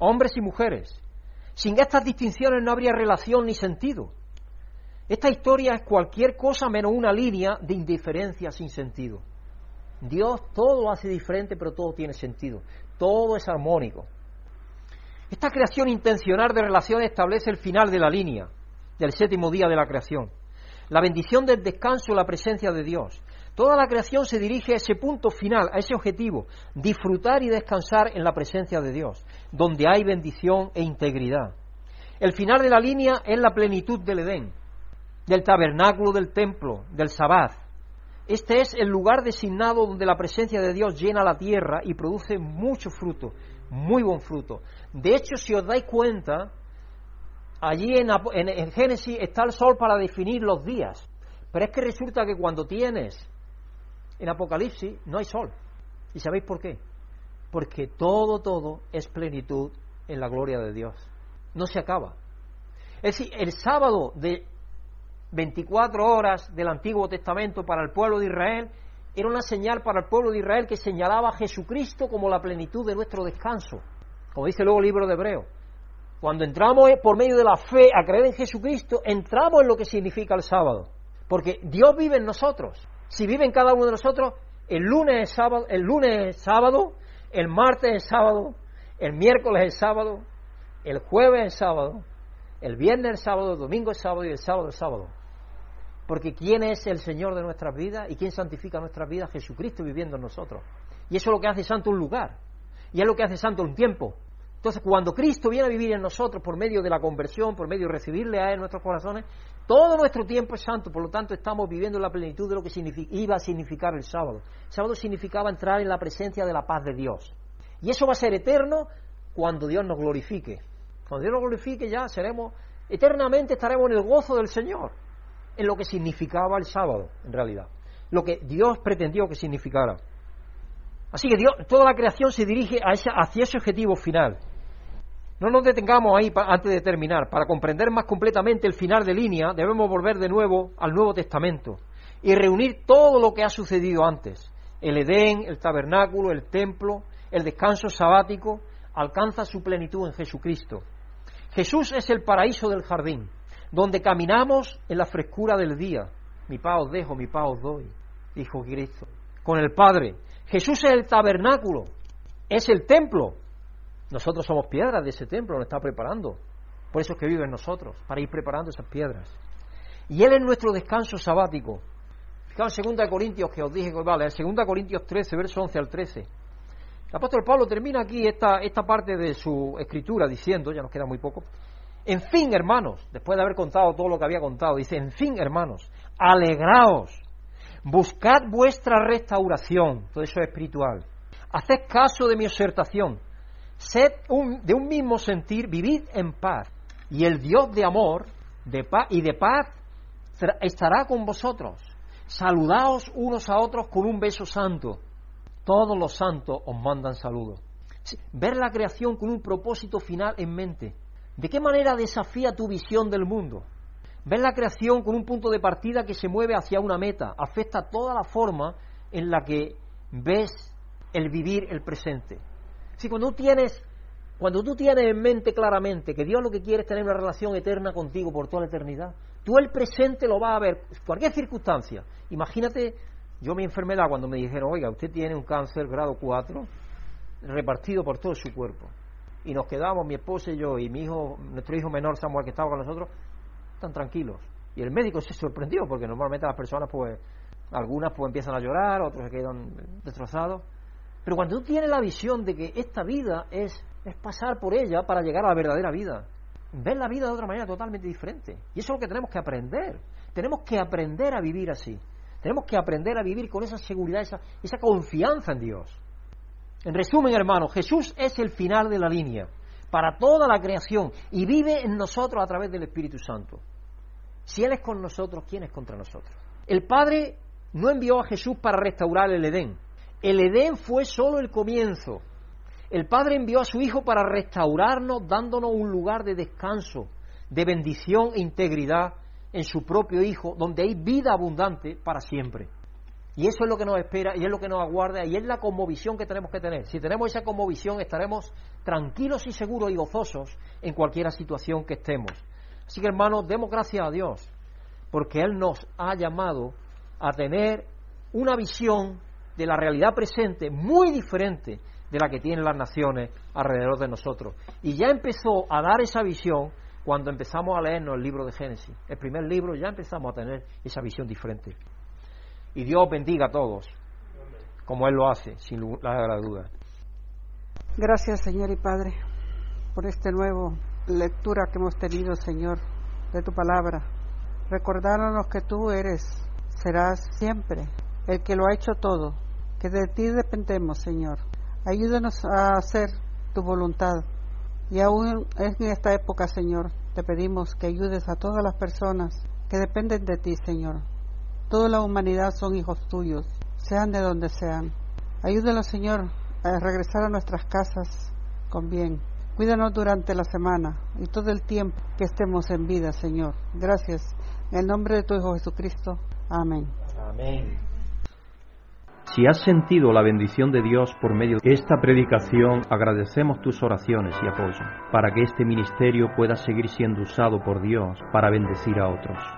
Hombres y mujeres. Sin estas distinciones no habría relación ni sentido. Esta historia es cualquier cosa menos una línea de indiferencia sin sentido. Dios todo lo hace diferente, pero todo tiene sentido. Todo es armónico. Esta creación intencional de relaciones establece el final de la línea del séptimo día de la creación. La bendición del descanso, la presencia de Dios. Toda la creación se dirige a ese punto final, a ese objetivo, disfrutar y descansar en la presencia de Dios, donde hay bendición e integridad. El final de la línea es la plenitud del Edén, del tabernáculo del templo, del sabbat, este es el lugar designado donde la presencia de Dios llena la tierra y produce mucho fruto, muy buen fruto. De hecho, si os dais cuenta, allí en, Génesis está el sol para definir los días. Pero es que resulta que cuando tienes en Apocalipsis no hay sol. ¿Y sabéis por qué? Porque todo, todo es plenitud en la gloria de Dios. No se acaba. Es decir, el sábado de 24 horas del Antiguo Testamento para el pueblo de Israel era una señal para el pueblo de Israel que señalaba a Jesucristo como la plenitud de nuestro descanso, como dice luego el libro de Hebreo. Cuando entramos por medio de la fe a creer en Jesucristo, entramos en lo que significa el sábado, porque Dios vive en nosotros. Si vive en cada uno de nosotros, el lunes es sábado, el lunes es sábado, el martes es sábado, el miércoles es sábado, el jueves es sábado, el viernes es sábado, el domingo es sábado y el sábado es sábado. Porque ¿quién es el Señor de nuestras vidas y quién santifica nuestras vidas? Jesucristo viviendo en nosotros. Y eso es lo que hace santo un lugar. Y es lo que hace santo un tiempo. Entonces, cuando Cristo viene a vivir en nosotros por medio de la conversión, por medio de recibirle a Él en nuestros corazones, todo nuestro tiempo es santo, por lo tanto estamos viviendo la plenitud de lo que iba a significar el sábado. El sábado significaba entrar en la presencia de la paz de Dios. Y eso va a ser eterno cuando Dios nos glorifique. Cuando Dios nos glorifique ya seremos, eternamente estaremos en el gozo del Señor, en lo que significaba el sábado, en realidad. Lo que Dios pretendió que significara. Así que Dios, toda la creación se dirige hacia ese objetivo final. No nos detengamos ahí antes de terminar. Para comprender más completamente el final de línea, debemos volver de nuevo al Nuevo Testamento y reunir todo lo que ha sucedido antes. El Edén, el tabernáculo, el templo, el descanso sabático, alcanza su plenitud en Jesucristo. Jesús es el paraíso del jardín, donde caminamos en la frescura del día. Mi paz os dejo, mi paz os doy, dijo Cristo. Con el Padre. Jesús es el tabernáculo, es el templo nosotros somos piedras de ese templo, lo está preparando. Por eso es que vive en nosotros, para ir preparando esas piedras. Y Él es nuestro descanso sabático. Fijaos en 2 Corintios, que os dije que vale, en 2 Corintios 13, verso 11 al 13. El apóstol Pablo termina aquí esta, esta parte de su escritura diciendo, ya nos queda muy poco, en fin, hermanos, después de haber contado todo lo que había contado, dice, en fin, hermanos, alegraos, buscad vuestra restauración, todo eso es espiritual, haced caso de mi exhortación, Sed de un mismo sentir, vivid en paz. Y el Dios de amor de paz y de paz estará con vosotros. Saludaos unos a otros con un beso santo. Todos los santos os mandan saludos. Ver la creación con un propósito final en mente. ¿De qué manera desafía tu visión del mundo? Ver la creación con un punto de partida que se mueve hacia una meta, afecta toda la forma en la que ves el vivir el presente. Si cuando tú tienes, cuando tú tienes en mente claramente que Dios lo que quiere es tener una relación eterna contigo por toda la eternidad, tú el presente lo vas a ver, cualquier circunstancia. Imagínate, yo mi enfermedad cuando me dijeron, oiga, usted tiene un cáncer grado 4 repartido por todo su cuerpo. Y nos quedamos, mi esposa y yo, y mi hijo, nuestro hijo menor Samuel, que estaba con nosotros, tan tranquilos. Y el médico se sorprendió, porque normalmente las personas, pues, algunas pues empiezan a llorar, otros se quedan destrozados. Pero cuando tú tienes la visión de que esta vida es, es pasar por ella para llegar a la verdadera vida, ves la vida de otra manera totalmente diferente. Y eso es lo que tenemos que aprender. Tenemos que aprender a vivir así. Tenemos que aprender a vivir con esa seguridad, esa, esa confianza en Dios. En resumen, hermano, Jesús es el final de la línea para toda la creación y vive en nosotros a través del Espíritu Santo. Si Él es con nosotros, ¿quién es contra nosotros? El Padre no envió a Jesús para restaurar el Edén, el Edén fue solo el comienzo. El Padre envió a su Hijo para restaurarnos, dándonos un lugar de descanso, de bendición e integridad en su propio Hijo, donde hay vida abundante para siempre. Y eso es lo que nos espera y es lo que nos aguarda y es la conmovisión que tenemos que tener. Si tenemos esa conmovisión estaremos tranquilos y seguros y gozosos en cualquier situación que estemos. Así que hermanos, demos gracias a Dios porque Él nos ha llamado a tener una visión de la realidad presente muy diferente de la que tienen las naciones alrededor de nosotros. Y ya empezó a dar esa visión cuando empezamos a leernos el libro de Génesis. El primer libro ya empezamos a tener esa visión diferente. Y Dios bendiga a todos, como Él lo hace, sin lugar a duda. Gracias, Señor y Padre, por esta nueva lectura que hemos tenido, Señor, de tu palabra. Recordándonos que tú eres, serás siempre el que lo ha hecho todo que de ti dependemos, Señor. Ayúdanos a hacer tu voluntad. Y aún en esta época, Señor, te pedimos que ayudes a todas las personas que dependen de ti, Señor. Toda la humanidad son hijos tuyos, sean de donde sean. Ayúdanos, Señor, a regresar a nuestras casas con bien. Cuídanos durante la semana y todo el tiempo que estemos en vida, Señor. Gracias. En el nombre de tu Hijo Jesucristo. Amén. Amén. Si has sentido la bendición de Dios por medio de esta predicación, agradecemos tus oraciones y apoyo para que este ministerio pueda seguir siendo usado por Dios para bendecir a otros.